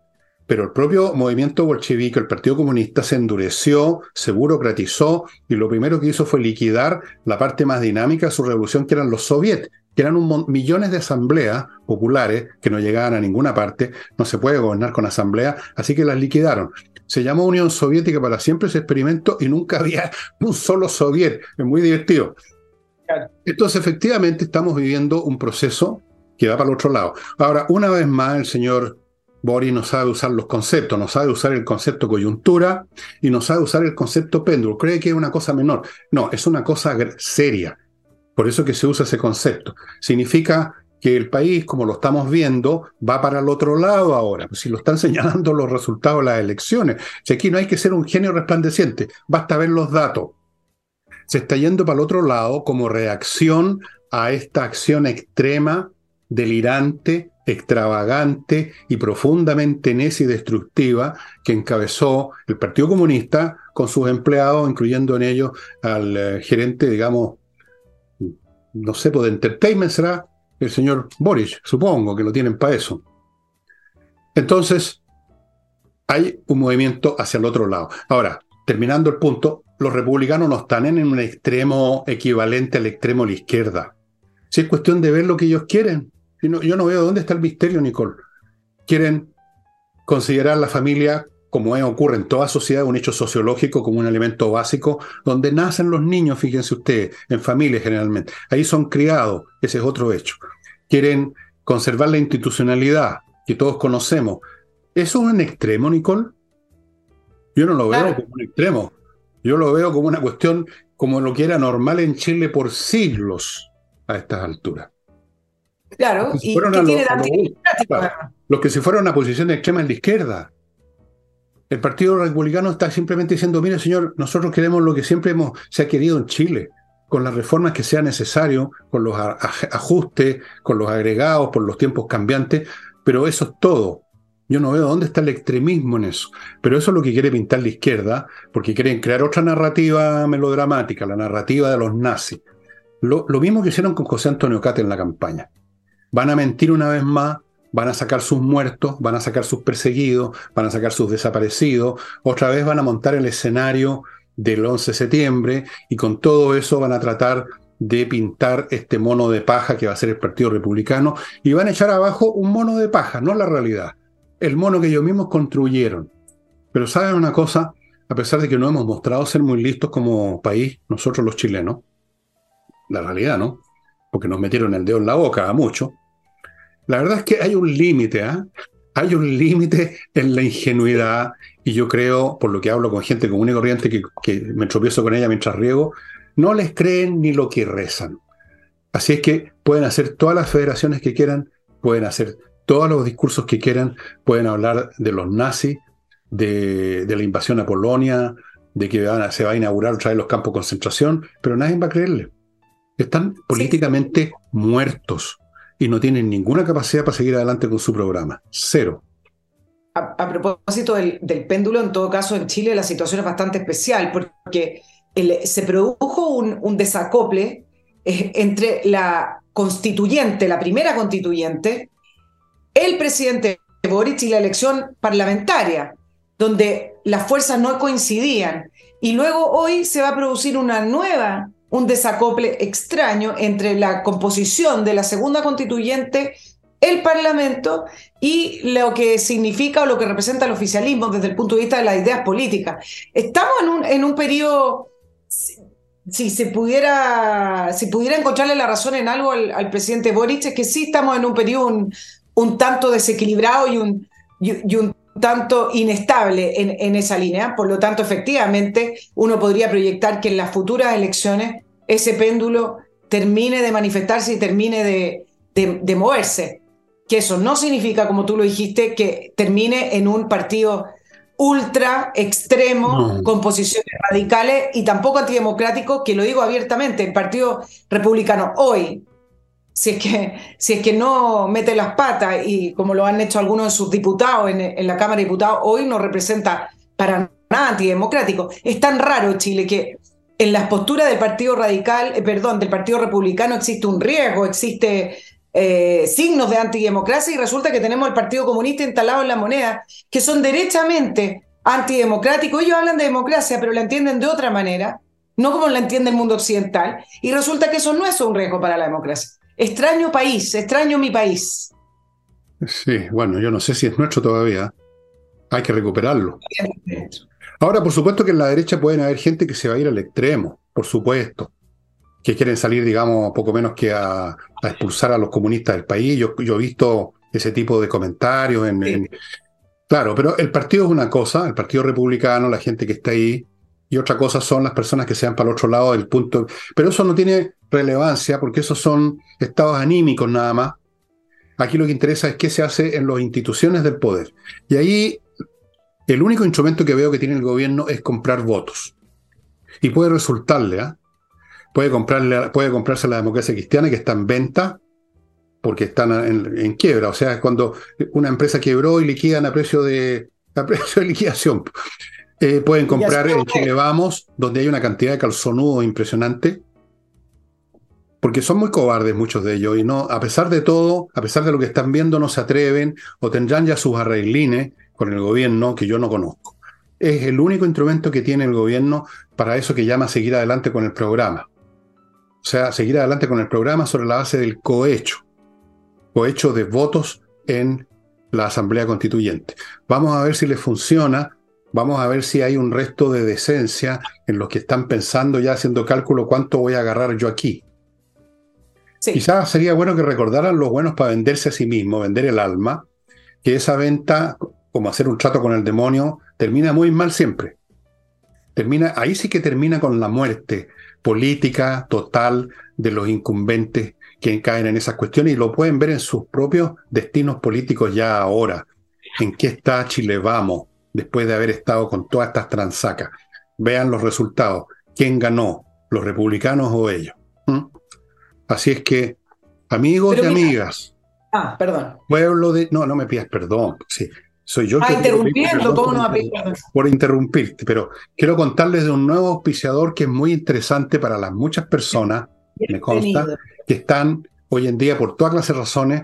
pero el propio movimiento bolchevique, el Partido Comunista, se endureció, se burocratizó y lo primero que hizo fue liquidar la parte más dinámica de su revolución, que eran los soviets, que eran un millones de asambleas populares que no llegaban a ninguna parte. No se puede gobernar con asambleas, así que las liquidaron. Se llamó Unión Soviética para siempre ese experimento y nunca [LAUGHS] había un solo soviet. Es muy divertido. Entonces, efectivamente, estamos viviendo un proceso que va para el otro lado. Ahora, una vez más, el señor Boris no sabe usar los conceptos, no sabe usar el concepto coyuntura y no sabe usar el concepto péndulo. Cree que es una cosa menor. No, es una cosa seria. Por eso que se usa ese concepto. Significa que el país, como lo estamos viendo, va para el otro lado ahora. Si lo están [LAUGHS] señalando los resultados de las elecciones. Si aquí no hay que ser un genio resplandeciente, basta ver los datos se está yendo para el otro lado como reacción a esta acción extrema, delirante, extravagante y profundamente necia y destructiva que encabezó el Partido Comunista con sus empleados, incluyendo en ellos al eh, gerente, digamos, no sé, pues de entertainment será el señor Boris, supongo que lo tienen para eso. Entonces, hay un movimiento hacia el otro lado. Ahora, terminando el punto, los republicanos no están en un extremo equivalente al extremo de la izquierda. Si es cuestión de ver lo que ellos quieren. Yo no, veo dónde está el misterio, Nicole. Quieren considerar la familia, como ocurre en toda sociedad, un hecho sociológico como un elemento básico, donde nacen los niños, fíjense ustedes, en familias generalmente. Ahí son criados, ese es otro hecho. Quieren conservar la institucionalidad que todos conocemos. ¿Eso es un extremo, Nicole? Yo no lo veo como un extremo. Yo lo veo como una cuestión como lo que era normal en Chile por siglos a estas alturas. Claro, y ¿qué tiene los que se fueron a posición extrema en la izquierda. El Partido Republicano está simplemente diciendo, mire señor, nosotros queremos lo que siempre hemos, se ha querido en Chile, con las reformas que sea necesario, con los ajustes, con los agregados, por los tiempos cambiantes, pero eso es todo. Yo no veo dónde está el extremismo en eso. Pero eso es lo que quiere pintar la izquierda, porque quieren crear otra narrativa melodramática, la narrativa de los nazis. Lo, mismo que hicieron con José Antonio Cate en la campaña. Van a mentir una vez más, van a sacar sus muertos, van a sacar sus perseguidos, van a sacar sus desaparecidos, otra vez van a montar el escenario del 11 de septiembre y con todo eso van a tratar de pintar este mono de paja que va a ser el Partido Republicano y van a echar abajo un mono de paja, no la realidad el mono que ellos mismos construyeron. Pero saben una cosa, a pesar de que no hemos mostrado ser muy listos como país, nosotros los chilenos, la realidad, ¿no? Porque nos metieron el dedo en la boca a mucho. La verdad es que hay un límite, ¿ah? Hay un límite en la ingenuidad y yo creo, por lo que hablo con gente común y corriente que, que me tropiezo con ella mientras riego, no les creen ni lo que rezan. Así es que pueden hacer todas las federaciones que quieran, pueden hacer todos los discursos que quieran, pueden hablar de los nazis, de, la invasión a Polonia, de que se va a inaugurar otra vez los campos de concentración, pero nadie va a creerle. Están políticamente muertos y no tienen ninguna capacidad para seguir adelante con su programa. Cero. A, propósito del, péndulo, en todo caso, en Chile la situación es bastante especial porque se produjo un, desacople eh, entre la constituyente, la primera constituyente, el presidente Boric y la elección parlamentaria, donde las fuerzas no coincidían. Y luego hoy se va a producir una nueva, un desacople extraño entre la composición de la segunda constituyente, el Parlamento y lo que significa o lo que representa el oficialismo desde el punto de vista de las ideas políticas. Estamos en un, en un periodo si se pudiera, si pudiera encontrarle la razón en algo al, presidente Boric, es que sí estamos en un periodo un, tanto desequilibrado un, y, un tanto inestable en, en, esa línea. Por lo tanto, efectivamente, uno podría proyectar que en las futuras elecciones ese péndulo termine de manifestarse y termine de, de, moverse. Que eso no significa, como tú lo dijiste, que termine en un partido ultra extremo, con posiciones radicales y tampoco antidemocrático, que lo digo abiertamente, el Partido Republicano hoy, si es que, si es que no mete las patas y como lo han hecho algunos de sus diputados en, la Cámara de Diputados, hoy no representa para nada antidemocrático. Es tan raro Chile que en las posturas del Partido Radical, eh, perdón, del Partido Republicano existe un riesgo, existe eh, signos de antidemocracia y resulta que tenemos el Partido Comunista instalado en la moneda, que son derechamente antidemocráticos. Ellos hablan de democracia, pero la entienden de otra manera, no como la entiende el mundo occidental, y resulta que eso no es un riesgo para la democracia. Extraño país, extraño mi país. Sí, bueno, yo no sé si es nuestro todavía. Hay que recuperarlo. Ahora, por supuesto que en la derecha pueden haber gente que se va a ir al extremo, por supuesto que quieren salir, digamos, poco menos que a, expulsar a los comunistas del país. Yo, he visto ese tipo de comentarios. En, Claro, pero el partido es una cosa, el Partido Republicano, la gente que está ahí, y otra cosa son las personas que sean para el otro lado del punto. Pero eso no tiene relevancia porque esos son estados anímicos nada más. Aquí lo que interesa es qué se hace en las instituciones del poder. Y ahí el único instrumento que veo que tiene el gobierno es comprar votos. Y puede resultarle, ¿ah? puede, comprarle, puede comprarse la democracia cristiana que está en venta porque están en, quiebra. O sea, cuando una empresa quebró y liquidan a precio de, a precio de liquidación. Eh, pueden comprar en Chile Vamos, donde hay una cantidad de calzonudos impresionante, porque son muy cobardes muchos de ellos y no, a pesar de todo, a pesar de lo que están viendo, no se atreven o tendrán ya sus arreglines con el gobierno que yo no conozco. Es el único instrumento que tiene el gobierno para eso que llama seguir adelante con el programa. O sea, seguir adelante con el programa sobre la base del cohecho, cohecho de votos en la Asamblea Constituyente. Vamos a ver si les funciona, vamos a ver si hay un resto de decencia en los que están pensando ya haciendo cálculo cuánto voy a agarrar yo aquí. Quizás sería bueno que recordaran los buenos para venderse a sí mismo, vender el alma, que esa venta, como hacer un trato con el demonio, termina muy mal siempre. Termina, ahí sí que termina con la muerte, política total de los incumbentes que caen en esas cuestiones y lo pueden ver en sus propios destinos políticos ya ahora. ¿En qué está Chile Vamos después de haber estado con todas estas transacas? Vean los resultados. ¿Quién ganó? ¿Los republicanos o ellos? ¿Mm? Así es que, amigos y amigas. Ah, perdón. Pueblo de. No, no me pidas perdón. Sí, soy yo ah, interrumpiendo, ¿cómo no Por interrumpirte, pero quiero contarles de un nuevo auspiciador que es muy interesante para las muchas personas, me consta, que están hoy en día por todas clases de razones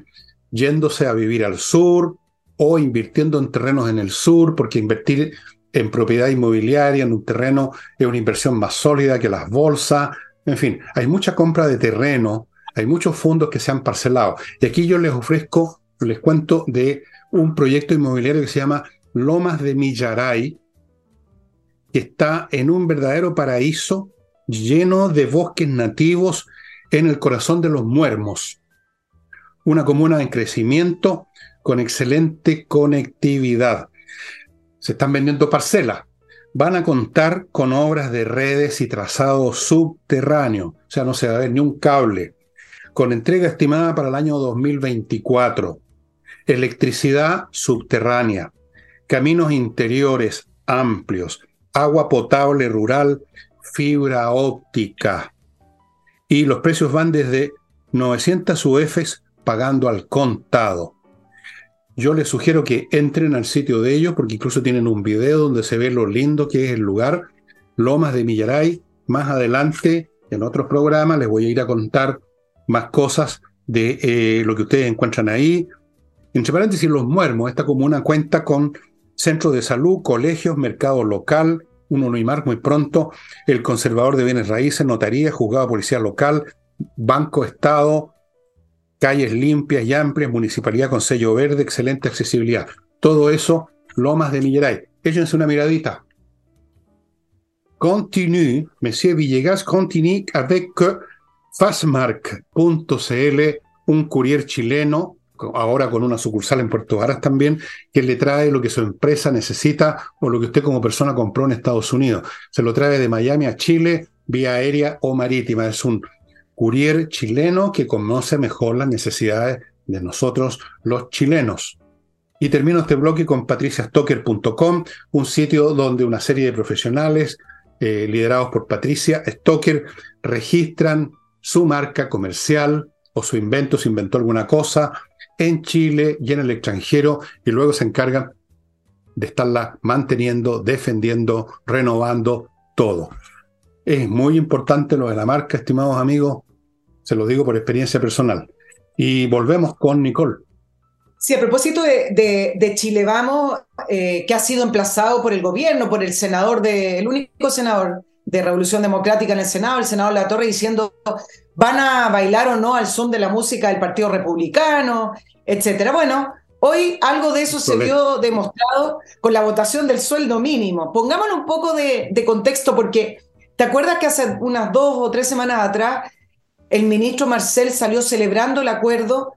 yéndose a vivir al sur o invirtiendo en terrenos en el sur, porque invertir en propiedad inmobiliaria, en un terreno, es una inversión más sólida que las bolsas. En fin, hay mucha compra de terreno, hay muchos fondos que se han parcelado. Y aquí yo les ofrezco, les cuento de un proyecto inmobiliario que se llama Lomas de Millaray, que está en un verdadero paraíso lleno de bosques nativos en el corazón de los muermos. Una comuna en crecimiento con excelente conectividad. Se están vendiendo parcelas. Van a contar con obras de redes y trazado subterráneo, o sea, no se va a ver ni un cable, con entrega estimada para el año 2024 electricidad subterránea, caminos interiores amplios, agua potable rural, fibra óptica. Y los precios van desde 900 UFs pagando al contado. Yo les sugiero que entren al sitio de ellos porque incluso tienen un video donde se ve lo lindo que es el lugar, Lomas de Millaray. Más adelante, en otros programas, les voy a ir a contar más cosas de eh, lo que ustedes encuentran ahí, entre paréntesis, Los Muermos, esta comuna cuenta con centro de salud, colegios, mercado local, un UNIMAR muy pronto, el conservador de bienes raíces, notaría, juzgado policial local, banco Estado, calles limpias y amplias, municipalidad con sello verde, excelente accesibilidad. Todo eso, Lomas de Milleray. Échense una miradita. continue, Monsieur Villegas continue avec fastmark.cl, un courier chileno, ahora con una sucursal en Puerto Varas también, que le trae lo que su empresa necesita o lo que usted como persona compró en Estados Unidos. Se lo trae de Miami a Chile vía aérea o marítima. Es un courier chileno que conoce mejor las necesidades de nosotros los chilenos. Y termino este bloque con patriciastocker.com, un sitio donde una serie de profesionales eh, liderados por Patricia Stocker registran su marca comercial o su invento, se inventó alguna cosa en Chile y en el extranjero y luego se encargan de estarla manteniendo, defendiendo, renovando todo. Es muy importante lo de la marca, estimados amigos, se lo digo por experiencia personal. Y volvemos con Nicole. Sí, a propósito de, Chile Vamos, eh, que ha sido emplazado por el gobierno, por el senador, de, el único senador de Revolución Democrática en el Senado, el senador La Torre, diciendo van a bailar o no al son de la música del Partido Republicano, etcétera. Bueno, hoy algo de eso se vio demostrado con la votación del sueldo mínimo. Pongámosle un poco de, de contexto, porque ¿te acuerdas que hace unas dos o tres semanas atrás el ministro Marcel salió celebrando el acuerdo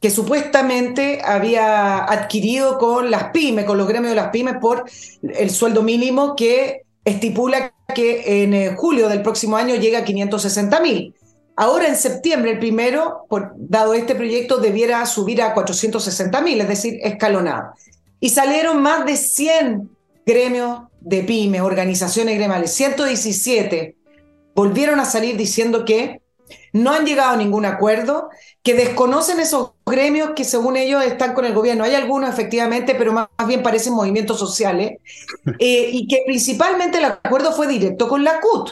que supuestamente había adquirido con las pymes, con los gremios de las pymes, por el sueldo mínimo que estipula que en eh, julio del próximo año llega a 560 mil. Ahora en septiembre, el primero, dado este proyecto, debiera subir a 460 mil, es decir, escalonado. Y salieron más de 100 gremios de pymes, organizaciones gremiales, 117, volvieron a salir diciendo que no han llegado a ningún acuerdo, que desconocen esos gremios que según ellos están con el gobierno. Hay algunos efectivamente, pero más, bien parecen movimientos sociales, [LAUGHS] eh, y que principalmente el acuerdo fue directo con la CUT.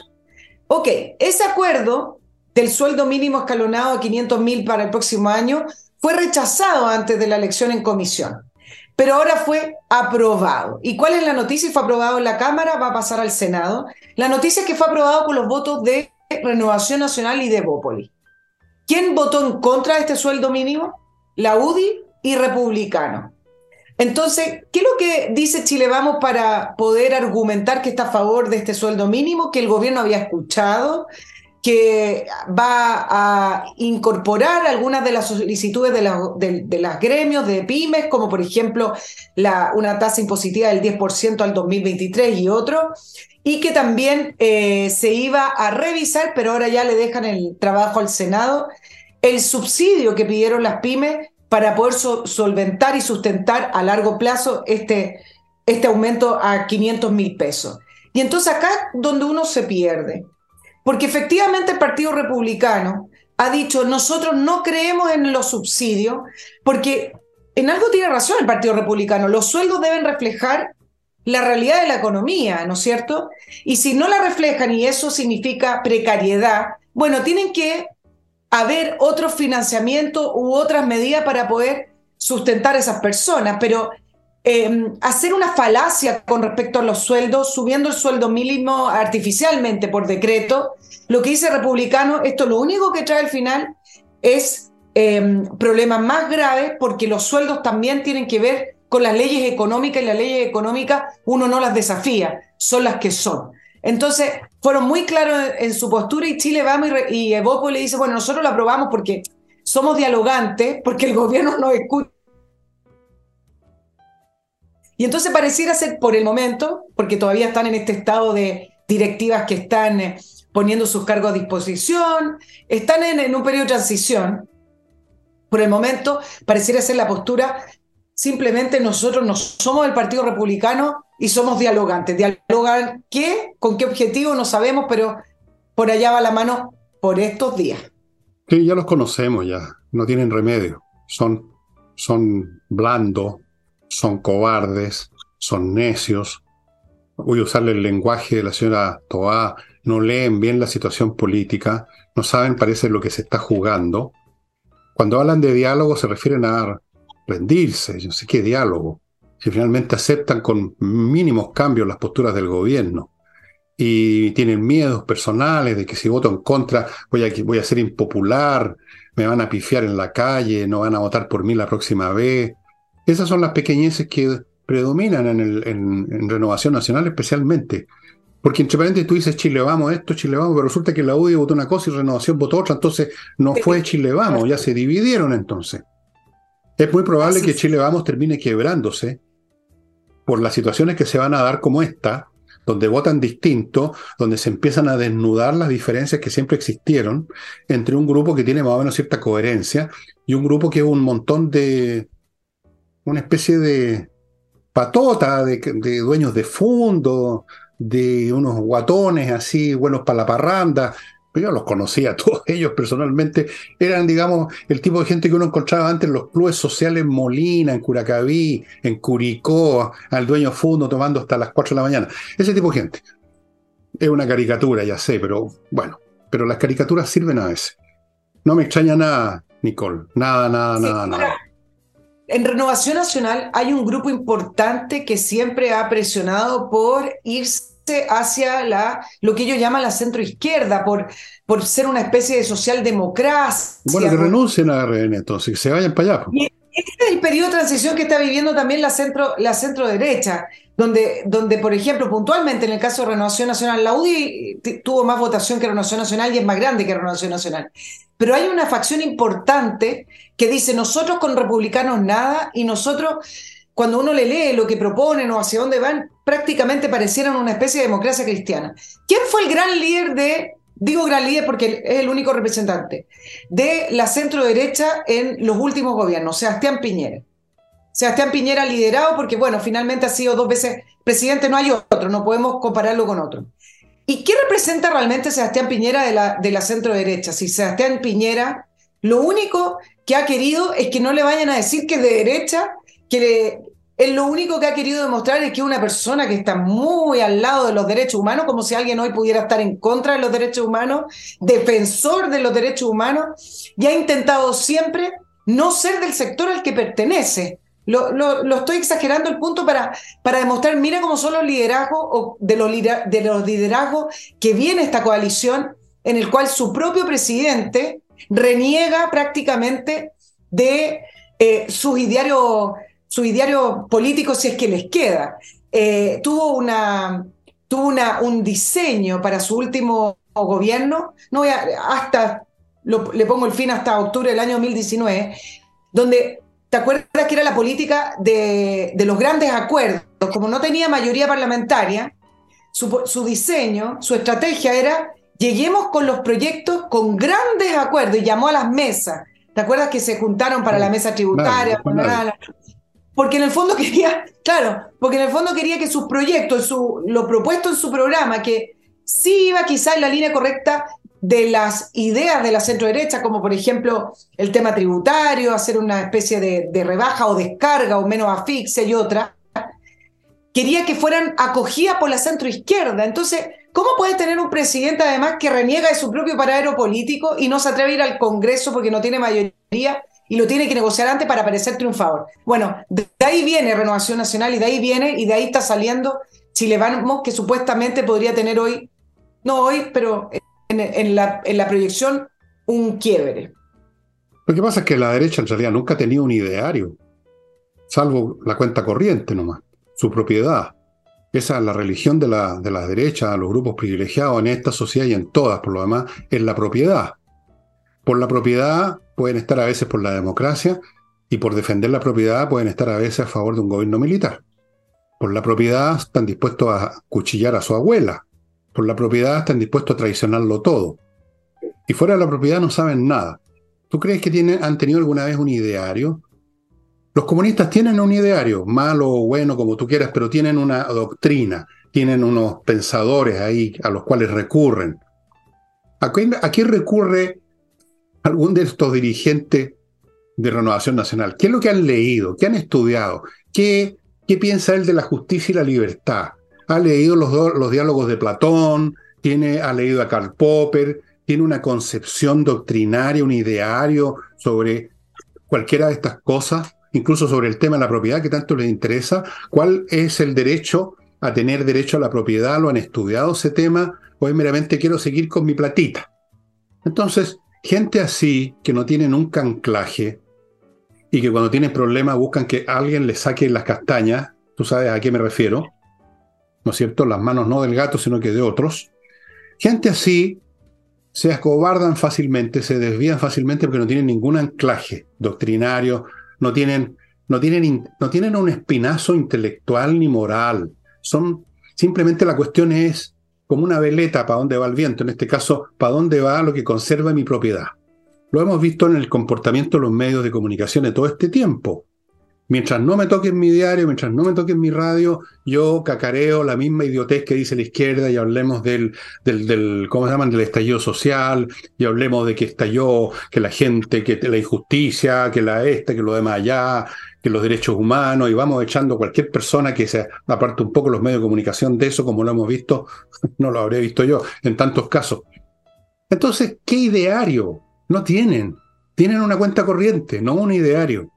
Ok, ese acuerdo del sueldo mínimo escalonado a 500 mil para el próximo año fue rechazado antes de la elección en comisión, pero ahora fue aprobado. ¿Y cuál es la noticia? Fue aprobado en la Cámara, va a pasar al Senado. La noticia es que fue aprobado con los votos de Renovación Nacional y de Bópoli. ¿Quién votó en contra de este sueldo mínimo? La UDI y Republicano. Entonces, ¿qué es lo que dice Chile Vamos para poder argumentar que está a favor de este sueldo mínimo que el gobierno había escuchado, que va a incorporar algunas de las solicitudes de, las gremios de pymes, como por ejemplo la, una tasa impositiva del 10% al 2023 y otro, y que también eh, se iba a revisar, pero ahora ya le dejan el trabajo al Senado, el subsidio que pidieron las pymes para poder solventar y sustentar a largo plazo este, este aumento a 500 mil pesos. Y entonces acá donde uno se pierde, porque efectivamente el Partido Republicano ha dicho, nosotros no creemos en los subsidios, porque en algo tiene razón el Partido Republicano, los sueldos deben reflejar la realidad de la economía, ¿no es cierto? Y si no la reflejan y eso significa precariedad, bueno, tienen que haber otro financiamiento u otras medidas para poder sustentar a esas personas, pero em, hacer una falacia con respecto a los sueldos, subiendo el sueldo mínimo artificialmente por decreto, lo que dice republicano, esto lo único que trae al final es em, problemas más graves porque los sueldos también tienen que ver con las leyes económicas y las leyes económicas uno no las desafía, son las que son. Entonces, fueron muy claros en, su postura y Chile vamos y, y Evoco le dice, bueno, nosotros lo aprobamos porque somos dialogantes, porque el gobierno nos escucha. Y entonces pareciera ser por el momento, porque todavía están en este estado de directivas que están eh, poniendo sus cargos a disposición, están en, en un periodo de transición. Por el momento pareciera ser la postura Simplemente nosotros no somos del Partido Republicano y somos dialogantes. ¿Dialogan qué? ¿Con qué objetivo? No sabemos, pero por allá va la mano por estos días. Sí, ya los conocemos ya, no tienen remedio. Son, son blandos, son cobardes, son necios. Voy a usarle el lenguaje de la señora Toá, no leen bien la situación política, no saben, parece, lo que se está jugando. Cuando hablan de diálogo se refieren a rendirse, yo sé qué diálogo, si finalmente aceptan con mínimos cambios las posturas del gobierno y tienen miedos personales de que si voto en contra voy a, voy a ser impopular, me van a pifiar en la calle, no van a votar por mí la próxima vez. Esas son las pequeñeces que predominan en, el, en Renovación Nacional especialmente, Porque entre paréntesis tú dices Chile vamos esto, Chile vamos, pero resulta que la UDI votó una cosa y Renovación votó otra, entonces no fue Chile vamos, ya se dividieron entonces. Es muy probable que Chile vamos termine quebrándose por las situaciones que se van a dar como esta, donde votan distinto, donde se empiezan a desnudar las diferencias que siempre existieron entre un grupo que tiene más o menos cierta coherencia y un grupo que es un montón de, una especie de patota, de, de dueños de fondo, de unos guatones así, buenos para la parranda, yo los conocía a [LAUGHS] todos ellos personalmente, eran, digamos, el tipo de gente que uno encontraba antes en los clubes sociales en Molina, en Curacaví, en Curicó, al dueño fondo tomando hasta las 4 de la mañana. Ese tipo de gente. Es una caricatura, ya sé, pero bueno, pero las caricaturas sirven a veces. No me extraña nada, Nicole, nada, nada, nada, nada. En Renovación Nacional hay un grupo importante que siempre ha presionado por irse hacia la, lo que ellos llaman la centroizquierda, por, por ser una especie de socialdemocracia. Bueno, que renuncien a RN entonces, que se vayan para allá. Este es el periodo de transición que está viviendo también la centro, la centro derecha, donde, donde, por ejemplo, puntualmente en el caso de Renovación Nacional, la UDI tuvo más votación que Renovación Nacional y es más grande que Renovación Nacional. Pero hay una facción importante que dice nosotros con republicanos nada y nosotros cuando uno le lee lo que proponen o hacia dónde van, prácticamente parecieran una especie de democracia cristiana. ¿Quién fue el gran líder de, digo gran líder porque es el único representante, de la centro derecha en los últimos gobiernos? Sebastián Piñera. Sebastián Piñera liderado porque, bueno, finalmente ha sido dos veces presidente, no hay otro, no podemos compararlo con otro. ¿Y qué representa realmente Sebastián Piñera de la, de la centro derecha? Si Sebastián Piñera lo único que ha querido es que no le vayan a decir que es de derecha que él lo único que ha querido demostrar es que una persona que está muy al lado de los derechos humanos, como si alguien hoy pudiera estar en contra de los derechos humanos, defensor de los derechos humanos, y ha intentado siempre no ser del sector al que pertenece. Lo, lo, estoy exagerando el punto para, para demostrar, mira cómo son los liderazgos o de, los, de los liderazgos que viene esta coalición, en el cual su propio presidente reniega prácticamente de eh, sus idearios su ideario político si es que les queda. Eh, tuvo una, tuvo una, un diseño para su último gobierno, no voy hasta, le pongo el fin hasta octubre del año 2019, donde, ¿te acuerdas que era la política de, de los grandes acuerdos? Como no tenía mayoría parlamentaria, su, su diseño, su estrategia era, lleguemos con los proyectos con grandes acuerdos y llamó a las mesas. ¿Te acuerdas que se juntaron para la mesa tributaria? Porque en el fondo [LAUGHS] quería, claro, porque en el fondo quería que sus proyectos, lo propuesto en su programa, que sí iba quizá en la línea correcta de las ideas de la centro derecha, como por ejemplo el tema tributario, hacer una especie de, de rebaja o descarga o menos asfixia y otra, quería que fueran acogidas por la centro izquierda. Entonces, ¿cómo puede tener un presidente además que reniega de su propio paradero político y no se atreve a ir al Congreso porque no tiene mayoría y lo tiene que negociar antes para parecer triunfador. Bueno, de ahí viene Renovación Nacional y de ahí viene y de ahí está saliendo Chile Vamos, que supuestamente podría tener hoy, no hoy, pero en, la, proyección, un quiebre. Lo que pasa es que la derecha en realidad nunca ha tenido un ideario, salvo la cuenta corriente nomás, su propiedad. Esa es la religión de la, de los grupos privilegiados en esta sociedad y en todas, por lo demás, es la propiedad. Por la propiedad pueden estar a veces por la democracia y por defender la propiedad pueden estar a veces a favor de un gobierno militar. Por la propiedad están dispuestos a cuchillar a su abuela. Por la propiedad están dispuestos a traicionarlo todo. Y fuera de la propiedad no saben nada. ¿Tú crees que tienen, han tenido alguna vez un ideario? Los comunistas tienen un ideario, malo o bueno, como tú quieras, pero tienen una doctrina, tienen unos pensadores ahí a los cuales recurren. ¿A quién, recurre algún de estos dirigentes de Renovación Nacional? ¿Qué es lo que han leído? ¿Qué han estudiado? ¿Qué, qué piensa él de la justicia y la libertad? ¿Ha leído los, los diálogos de Platón? Tiene, ¿Ha leído a Karl Popper? ¿Tiene una concepción doctrinaria, un ideario sobre cualquiera de estas cosas? Incluso sobre el tema de la propiedad que tanto les interesa. ¿Cuál es el derecho a tener derecho a la propiedad? ¿Lo han estudiado ese tema? ¿O es meramente quiero seguir con mi platita? Entonces, Gente así, que no tienen un anclaje y que cuando tienen problemas buscan que alguien les saque las castañas, tú sabes a qué me refiero, ¿no es cierto? Las manos no del gato, sino que de otros. Gente así se acobardan fácilmente, se desvían fácilmente porque no tienen ningún anclaje doctrinario, no tienen, no tienen, no tienen un espinazo intelectual ni moral. Son, simplemente la cuestión es como una veleta para dónde va el viento, en este caso, para dónde va lo que conserva mi propiedad. Lo hemos visto en el comportamiento de los medios de comunicación de todo este tiempo. Mientras no me toquen mi diario, mientras no me toquen mi radio, yo cacareo la misma idiotez que dice la izquierda y hablemos del, del, del ¿cómo se llaman? Del estallido social y hablemos de que estalló, que la gente, que la injusticia, que la esta, que lo demás allá, que los derechos humanos y vamos echando cualquier persona que se aparte un poco los medios de comunicación de eso, como lo hemos visto, [LAUGHS] no lo habré visto yo en tantos casos. Entonces, ¿qué ideario? No tienen. Tienen una cuenta corriente, no un ideario.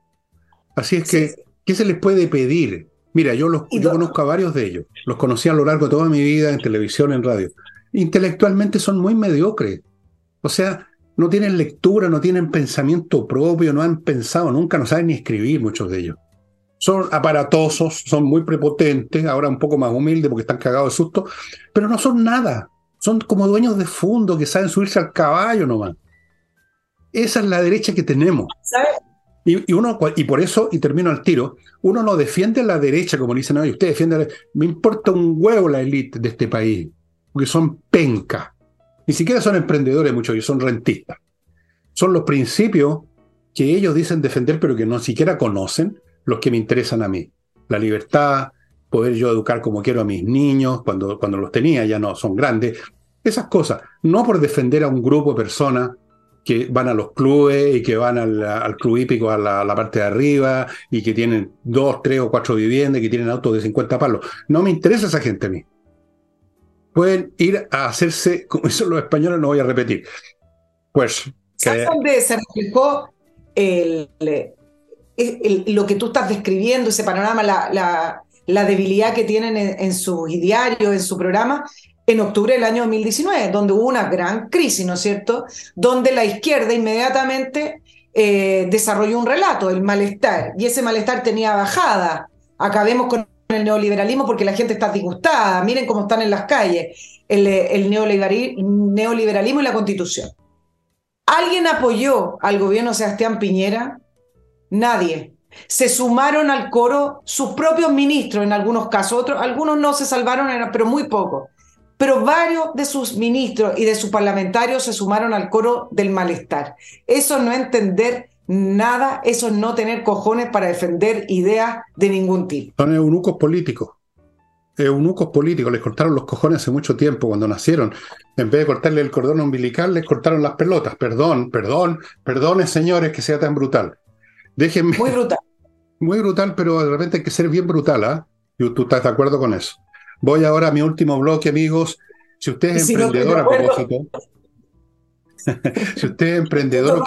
Así es que, ¿qué se les puede pedir? Mira, yo, los, yo conozco a varios de ellos, los conocí a lo largo de toda mi vida en televisión, en radio. Intelectualmente son muy mediocres. O sea, no tienen lectura, no tienen pensamiento propio, no han pensado nunca, no saben ni escribir muchos de ellos. Son aparatosos, son muy prepotentes, ahora un poco más humildes porque están cagados de susto, pero no son nada. Son como dueños de fondo que saben subirse al caballo nomás. Esa es la derecha que tenemos. ¿Sabes? Y, uno, y por eso, y termino al tiro, uno no defiende a la derecha, como dicen hoy, usted defiende, me importa un huevo la élite de este país, porque son penca. Ni siquiera son emprendedores muchos, ellos son rentistas. Son los principios que ellos dicen defender, pero que no siquiera conocen, los que me interesan a mí. La libertad, poder yo educar como quiero a mis niños, cuando, cuando los tenía, ya no, son grandes. Esas cosas, no por defender a un grupo de personas que van a los clubes y que van al, club hípico a la, parte de arriba y que tienen dos, tres o cuatro viviendas que tienen autos de 50 palos. No me interesa esa gente a mí. Pueden ir a hacerse, como dicen los españoles, no voy a repetir. Pues. ¿Sabes dónde se reflejó lo que tú estás describiendo, ese panorama, la, la, debilidad que tienen en, en su diario, en su programa? en octubre del año 2019, donde hubo una gran crisis, ¿no es cierto? Donde la izquierda inmediatamente eh, desarrolló un relato, el malestar, y ese malestar tenía bajada. Acabemos con el neoliberalismo porque la gente está disgustada, miren cómo están en las calles, el, neoliberalismo y la constitución. ¿Alguien apoyó al gobierno Sebastián Piñera? Nadie. Se sumaron al coro sus propios ministros en algunos casos, otros, algunos no se salvaron, pero muy pocos pero varios de sus ministros y de sus parlamentarios se sumaron al coro del malestar. Eso no entender nada, eso no tener cojones para defender ideas de ningún tipo. Son eunucos políticos. Eunucos políticos, les cortaron los cojones hace mucho tiempo cuando nacieron. En vez de cortarle el cordón umbilical, les cortaron las pelotas. Perdón, perdón, perdones señores que sea tan brutal. Déjenme. Muy brutal. [LAUGHS] Muy brutal, pero de repente hay que ser bien brutal, ¿ah? ¿eh? ¿Tú estás de acuerdo con eso? Voy ahora a mi último bloque, amigos. Si usted es emprendedor a propósito, [LAUGHS] si usted es [LAUGHS] emprendedor,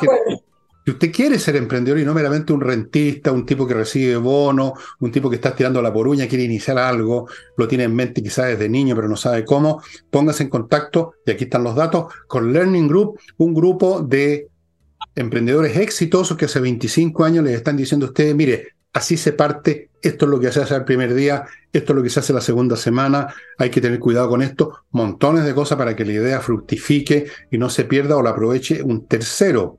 si usted quiere ser emprendedor y no meramente un rentista, un tipo que recibe bono, un tipo que está tirando la poruña, quiere iniciar algo, lo tiene en mente quizás desde niño, pero no sabe cómo, póngase en contacto, y aquí están los datos, con Learning Group, un grupo de emprendedores exitosos que hace 25 años les están diciendo a ustedes, mire, así se parte, esto es lo que se hace el primer día, esto es lo que se hace la segunda semana, hay que tener cuidado con esto, montones de cosas para que la idea fructifique y no se pierda o la aproveche un tercero.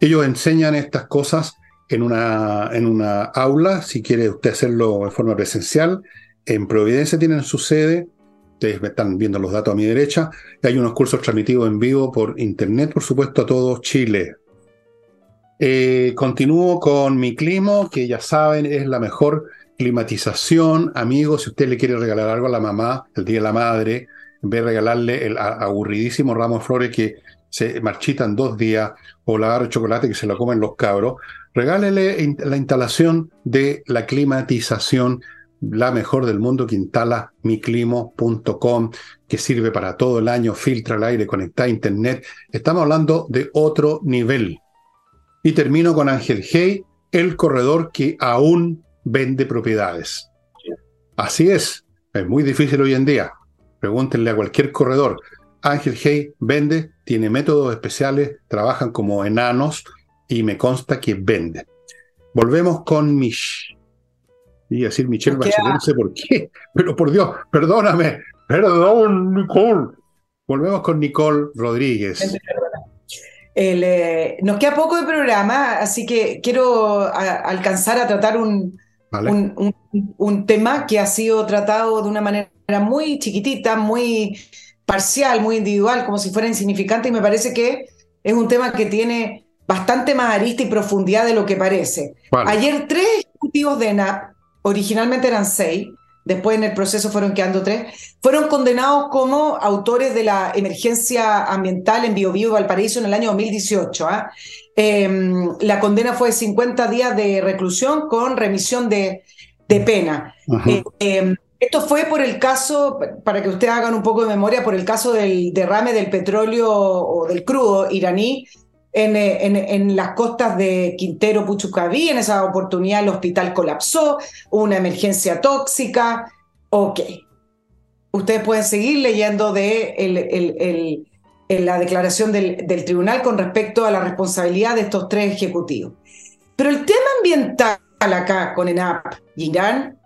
Ellos enseñan estas cosas en una, en una aula, si quiere usted hacerlo de forma presencial, en Providencia tienen su sede, ustedes están viendo los datos a mi derecha, hay unos cursos transmitidos en vivo por internet, por supuesto, a todo Chile, eh, continúo con mi clima, que ya saben es la mejor climatización. Amigos, si usted le quiere regalar algo a la mamá, el Día de la Madre, en vez de regalarle el aburridísimo ramo de flores que se marchitan dos días, o la barra de chocolate que se la comen los cabros, regálele la instalación de la climatización, la mejor del mundo que instala miclimo.com, que sirve para todo el año, filtra el aire, conecta a internet. Estamos hablando de otro nivel. Y termino con Ángel Hey, el corredor que aún vende propiedades. Así es, es muy difícil hoy en día. Pregúntenle a cualquier corredor. Ángel Hey vende, tiene métodos especiales, trabajan como enanos y me consta que vende. Volvemos con Mish. Y decir Michelle Bachelet, no sé por qué, [LAUGHS] pero por Dios, perdóname, perdón, Nicole. Volvemos con Nicole Rodríguez. Eh, nos queda poco de programa, así que quiero alcanzar a tratar un, un, tema que ha sido tratado de una manera muy chiquitita, muy parcial, muy individual, como si fuera insignificante, y me parece que es un tema que tiene bastante más arista y profundidad de lo que parece. Ayer tres ejecutivos de ENAP, originalmente eran seis, después en el proceso fueron quedando tres, fueron condenados como autores de la emergencia ambiental en Biobío y Valparaíso en el año 2018. ¿ah? Em, la condena fue de 50 días de reclusión con remisión de, pena. Eh, em, esto fue por el caso, para que ustedes hagan un poco de memoria, por el caso del derrame del petróleo o del crudo iraní en, en, las costas de Quintero, Puchucaví. En esa oportunidad el hospital colapsó, hubo una emergencia tóxica. Ok. Ustedes pueden seguir leyendo de el, la declaración del, del, tribunal con respecto a la responsabilidad de estos tres ejecutivos. Pero el tema ambiental acá con ENAP y Irán,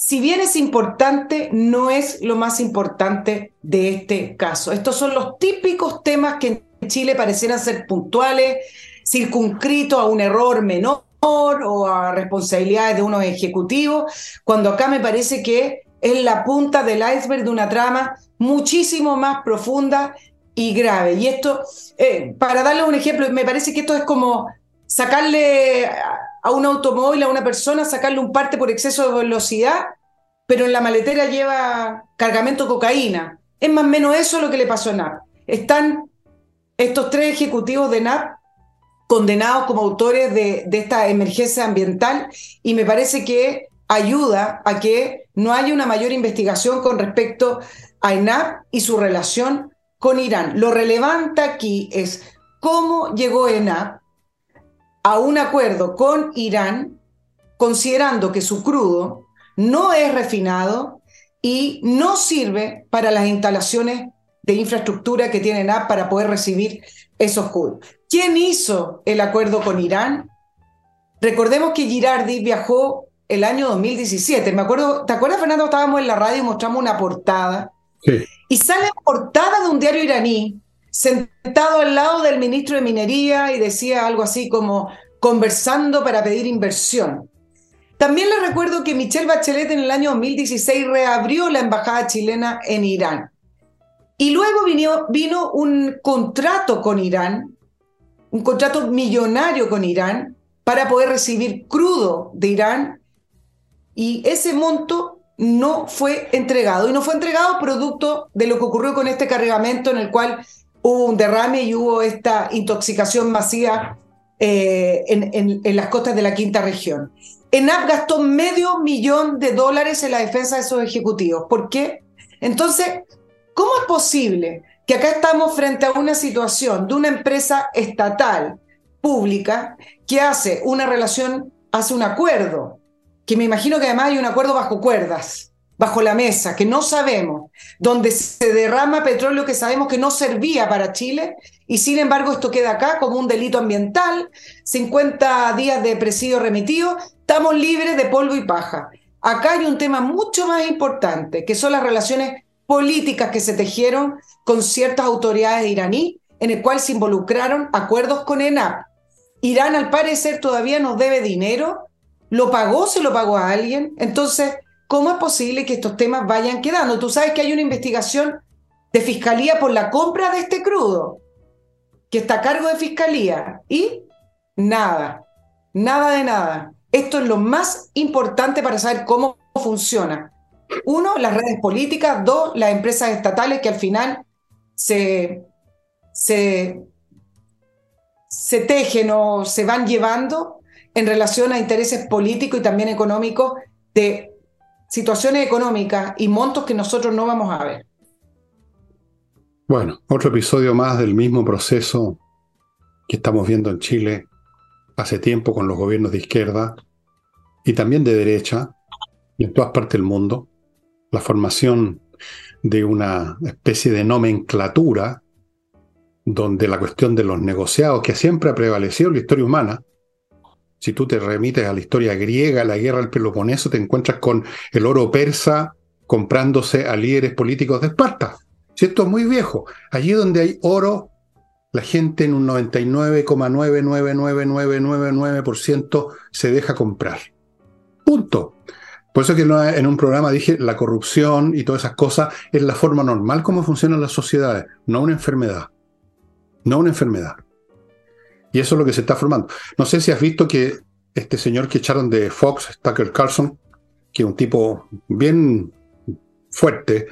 si bien es importante, no es lo más importante de este caso. Estos son los típicos temas que Chile parecieran ser puntuales, circunscritos a un error menor o a responsabilidades de unos ejecutivos, cuando acá me parece que es la punta del iceberg de una trama muchísimo más profunda y grave. Y esto, eh, para darle un ejemplo, me parece que esto es como sacarle a un automóvil, a una persona, sacarle un parte por exceso de velocidad, pero en la maletera lleva cargamento de cocaína. Es más o menos eso lo que le pasó a NAP. Están estos tres ejecutivos de NAP condenados como autores de, esta emergencia ambiental y me parece que ayuda a que no haya una mayor investigación con respecto a ENAP y su relación con Irán. Lo relevante aquí es cómo llegó ENAP a un acuerdo con Irán considerando que su crudo no es refinado y no sirve para las instalaciones de infraestructura que tiene NAP para poder recibir esos crudos. ¿Quién hizo el acuerdo con Irán? Recordemos que Girardi viajó el año 2017. Me acuerdo, ¿te acuerdas, Fernando? Estábamos en la radio y mostramos una portada. Y sale portada de un diario iraní, sentado al lado del ministro de Minería y decía algo así como conversando para pedir inversión. También le recuerdo que Michelle Bachelet en el año 2016 reabrió la embajada chilena en Irán. Y luego vino, vino un contrato con Irán, un contrato millonario con Irán, para poder recibir crudo de Irán. Y ese monto no fue entregado. Y no fue entregado producto de lo que ocurrió con este cargamento en el cual hubo un derrame y hubo esta intoxicación masiva eh, en, las costas de la quinta región. ENAP gastó medio millón de dólares en la defensa de esos ejecutivos. ¿Por qué? Entonces, ¿Cómo es posible que acá estamos frente a una situación de una empresa estatal, pública, que hace una relación, hace un acuerdo, que me imagino que además hay un acuerdo bajo cuerdas, bajo la mesa, que no sabemos, donde se derrama petróleo que sabemos que no servía para Chile, y sin embargo esto queda acá como un delito ambiental, 50 días de presidio remitido, estamos libres de polvo y paja. Acá hay un tema mucho más importante, que son las relaciones políticas que se tejieron con ciertas autoridades iraní, en el cual se involucraron acuerdos con ENAP. Irán al parecer todavía nos debe dinero, lo pagó, se lo pagó a alguien, entonces, ¿cómo es posible que estos temas vayan quedando? Tú sabes que hay una investigación de fiscalía por la compra de este crudo, que está a cargo de fiscalía, y nada, nada de nada. Esto es lo más importante para saber cómo funciona. Uno, las redes políticas. Dos, las empresas estatales que al final se, se, se tejen o se van llevando en relación a intereses políticos y también económicos de situaciones económicas y montos que nosotros no vamos a ver. Bueno, otro episodio más del mismo proceso que estamos viendo en Chile hace tiempo con los gobiernos de izquierda y también de derecha y en todas partes del mundo, la formación de una especie de nomenclatura donde la cuestión de los negociados, que siempre ha prevalecido en la historia humana, Si tú te remites a la historia griega, la guerra del Peloponeso, te encuentras con el oro persa comprándose a líderes políticos de Esparta. Esto es muy viejo, allí donde hay oro, la gente en un 99,999999% se deja comprar. Punto. Por eso que en un programa dije, la corrupción y todas esas cosas es la forma normal como funcionan las sociedades, no una enfermedad. No una enfermedad. Y eso es lo que se está formando. No sé si has visto que este señor que echaron de Fox, Tucker Carlson, que es un tipo bien fuerte,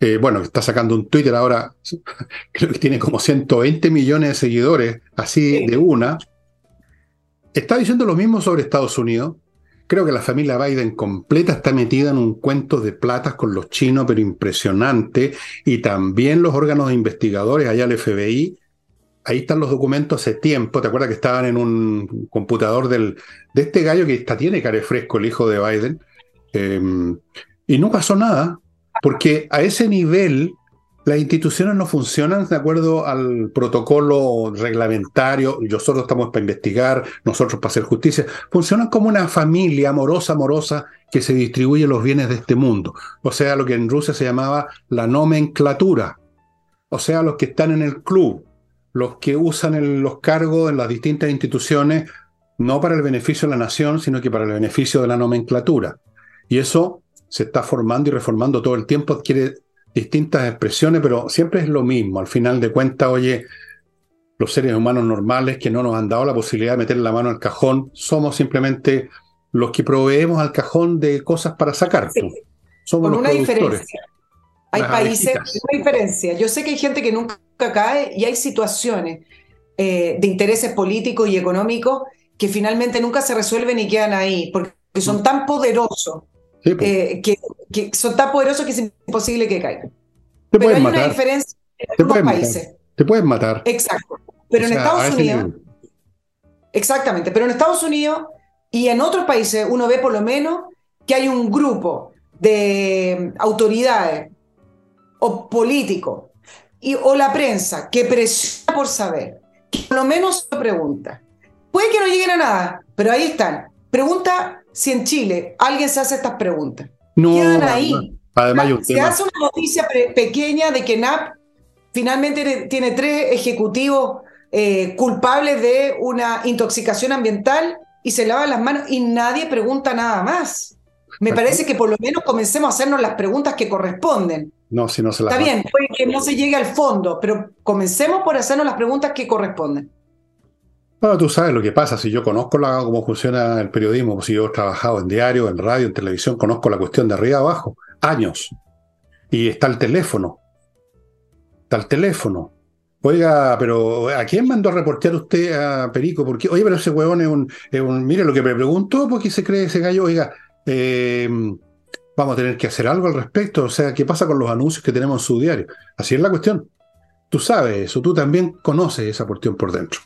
eh, bueno, está sacando un Twitter ahora, [LAUGHS] creo que tiene como 120 millones de seguidores, así de una, está diciendo lo mismo sobre Estados Unidos, Creo que la familia Biden completa está metida en un cuento de platas con los chinos, pero impresionante. Y también los órganos investigadores, allá el FBI. Ahí están los documentos hace tiempo. ¿Te acuerdas que estaban en un computador del, de este gallo que está, tiene care fresco, el hijo de Biden? Em, y no pasó nada, porque a ese nivel las instituciones no funcionan de acuerdo al protocolo reglamentario, nosotros estamos para investigar, nosotros para hacer justicia, funcionan como una familia amorosa, amorosa, que se distribuye los bienes de este mundo. O sea, lo que en Rusia se llamaba la nomenclatura. O sea, los que están en el club, los que usan los cargos en las distintas instituciones, no para el beneficio de la nación, sino que para el beneficio de la nomenclatura. Y eso se está formando y reformando todo el tiempo, adquiere distintas expresiones, pero siempre es lo mismo. Al final de cuentas, oye, los seres humanos normales que no nos han dado la posibilidad de meter la mano al cajón, somos simplemente los que proveemos al cajón de cosas para sacar. Somos Con una diferencia. Hay países, una diferencia. Yo sé que hay gente que nunca cae y hay situaciones eh, de intereses políticos y económicos que finalmente nunca se resuelven y quedan ahí, porque son mm. tan poderosos eh, que, son tan poderosos que es imposible que caigan. Pero hay una diferencia en los países. Te pueden matar. Exacto. Pero en Estados Unidos. Exactamente. Pero en Estados Unidos y en otros países uno ve por lo menos que hay un grupo de autoridades o políticos y, o la prensa que presiona por saber, que por lo menos se pregunta. Puede que no lleguen a nada, pero ahí están. Pregunta si en Chile alguien se hace estas preguntas. No, Quedan ahí. Además, se hace una noticia pequeña de que NAP finalmente tiene tres ejecutivos eh, culpables de una intoxicación ambiental y se lavan las manos y nadie pregunta nada más. Me parece que por lo menos comencemos a hacernos las preguntas que corresponden. No, si no se las Está bien, puede que no se llegue al fondo, pero comencemos por hacernos las preguntas que corresponden. Bueno, tú sabes lo que pasa, si yo conozco la, cómo funciona el periodismo, si yo he trabajado en diario, en radio, en televisión, conozco la cuestión de arriba abajo, años. Y está el teléfono. Está el teléfono. Oiga, pero ¿a quién mandó a reportear usted a Perico? Porque, oye, pero ese huevón es un, Mire lo que me preguntó, ¿por qué se cree ese gallo? Oiga, eh, vamos a tener que hacer algo al respecto. O sea, ¿qué pasa con los anuncios que tenemos en su diario? Así es la cuestión. Tú sabes eso, tú también conoces esa cuestión por dentro.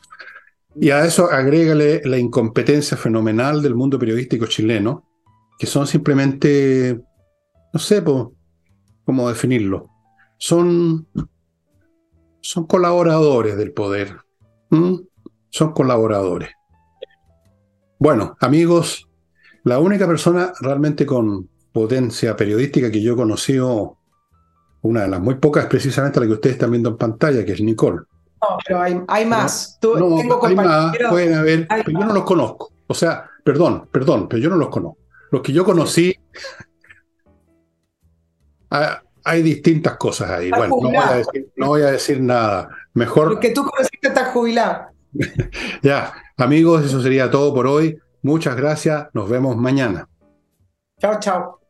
Y a eso agrégale la incompetencia fenomenal del mundo periodístico chileno, que son simplemente, no sé cómo definirlo, son, son colaboradores del poder. Son colaboradores. Bueno, amigos, la única persona realmente con potencia periodística que yo he conocido, una de las muy pocas, precisamente la que ustedes están viendo en pantalla, que es Nicole. No, pero hay, más. no, hay más, pueden haber, pero yo no los conozco. O sea, perdón, perdón, pero yo no los conozco. Los que yo conocí, [LAUGHS] hay distintas cosas ahí. bueno, no voy, a decir, nada. Mejor. Porque tú conociste estás jubilado. [LAUGHS] ya, amigos, eso sería todo por hoy. Muchas gracias. Nos vemos mañana. Chao, chao.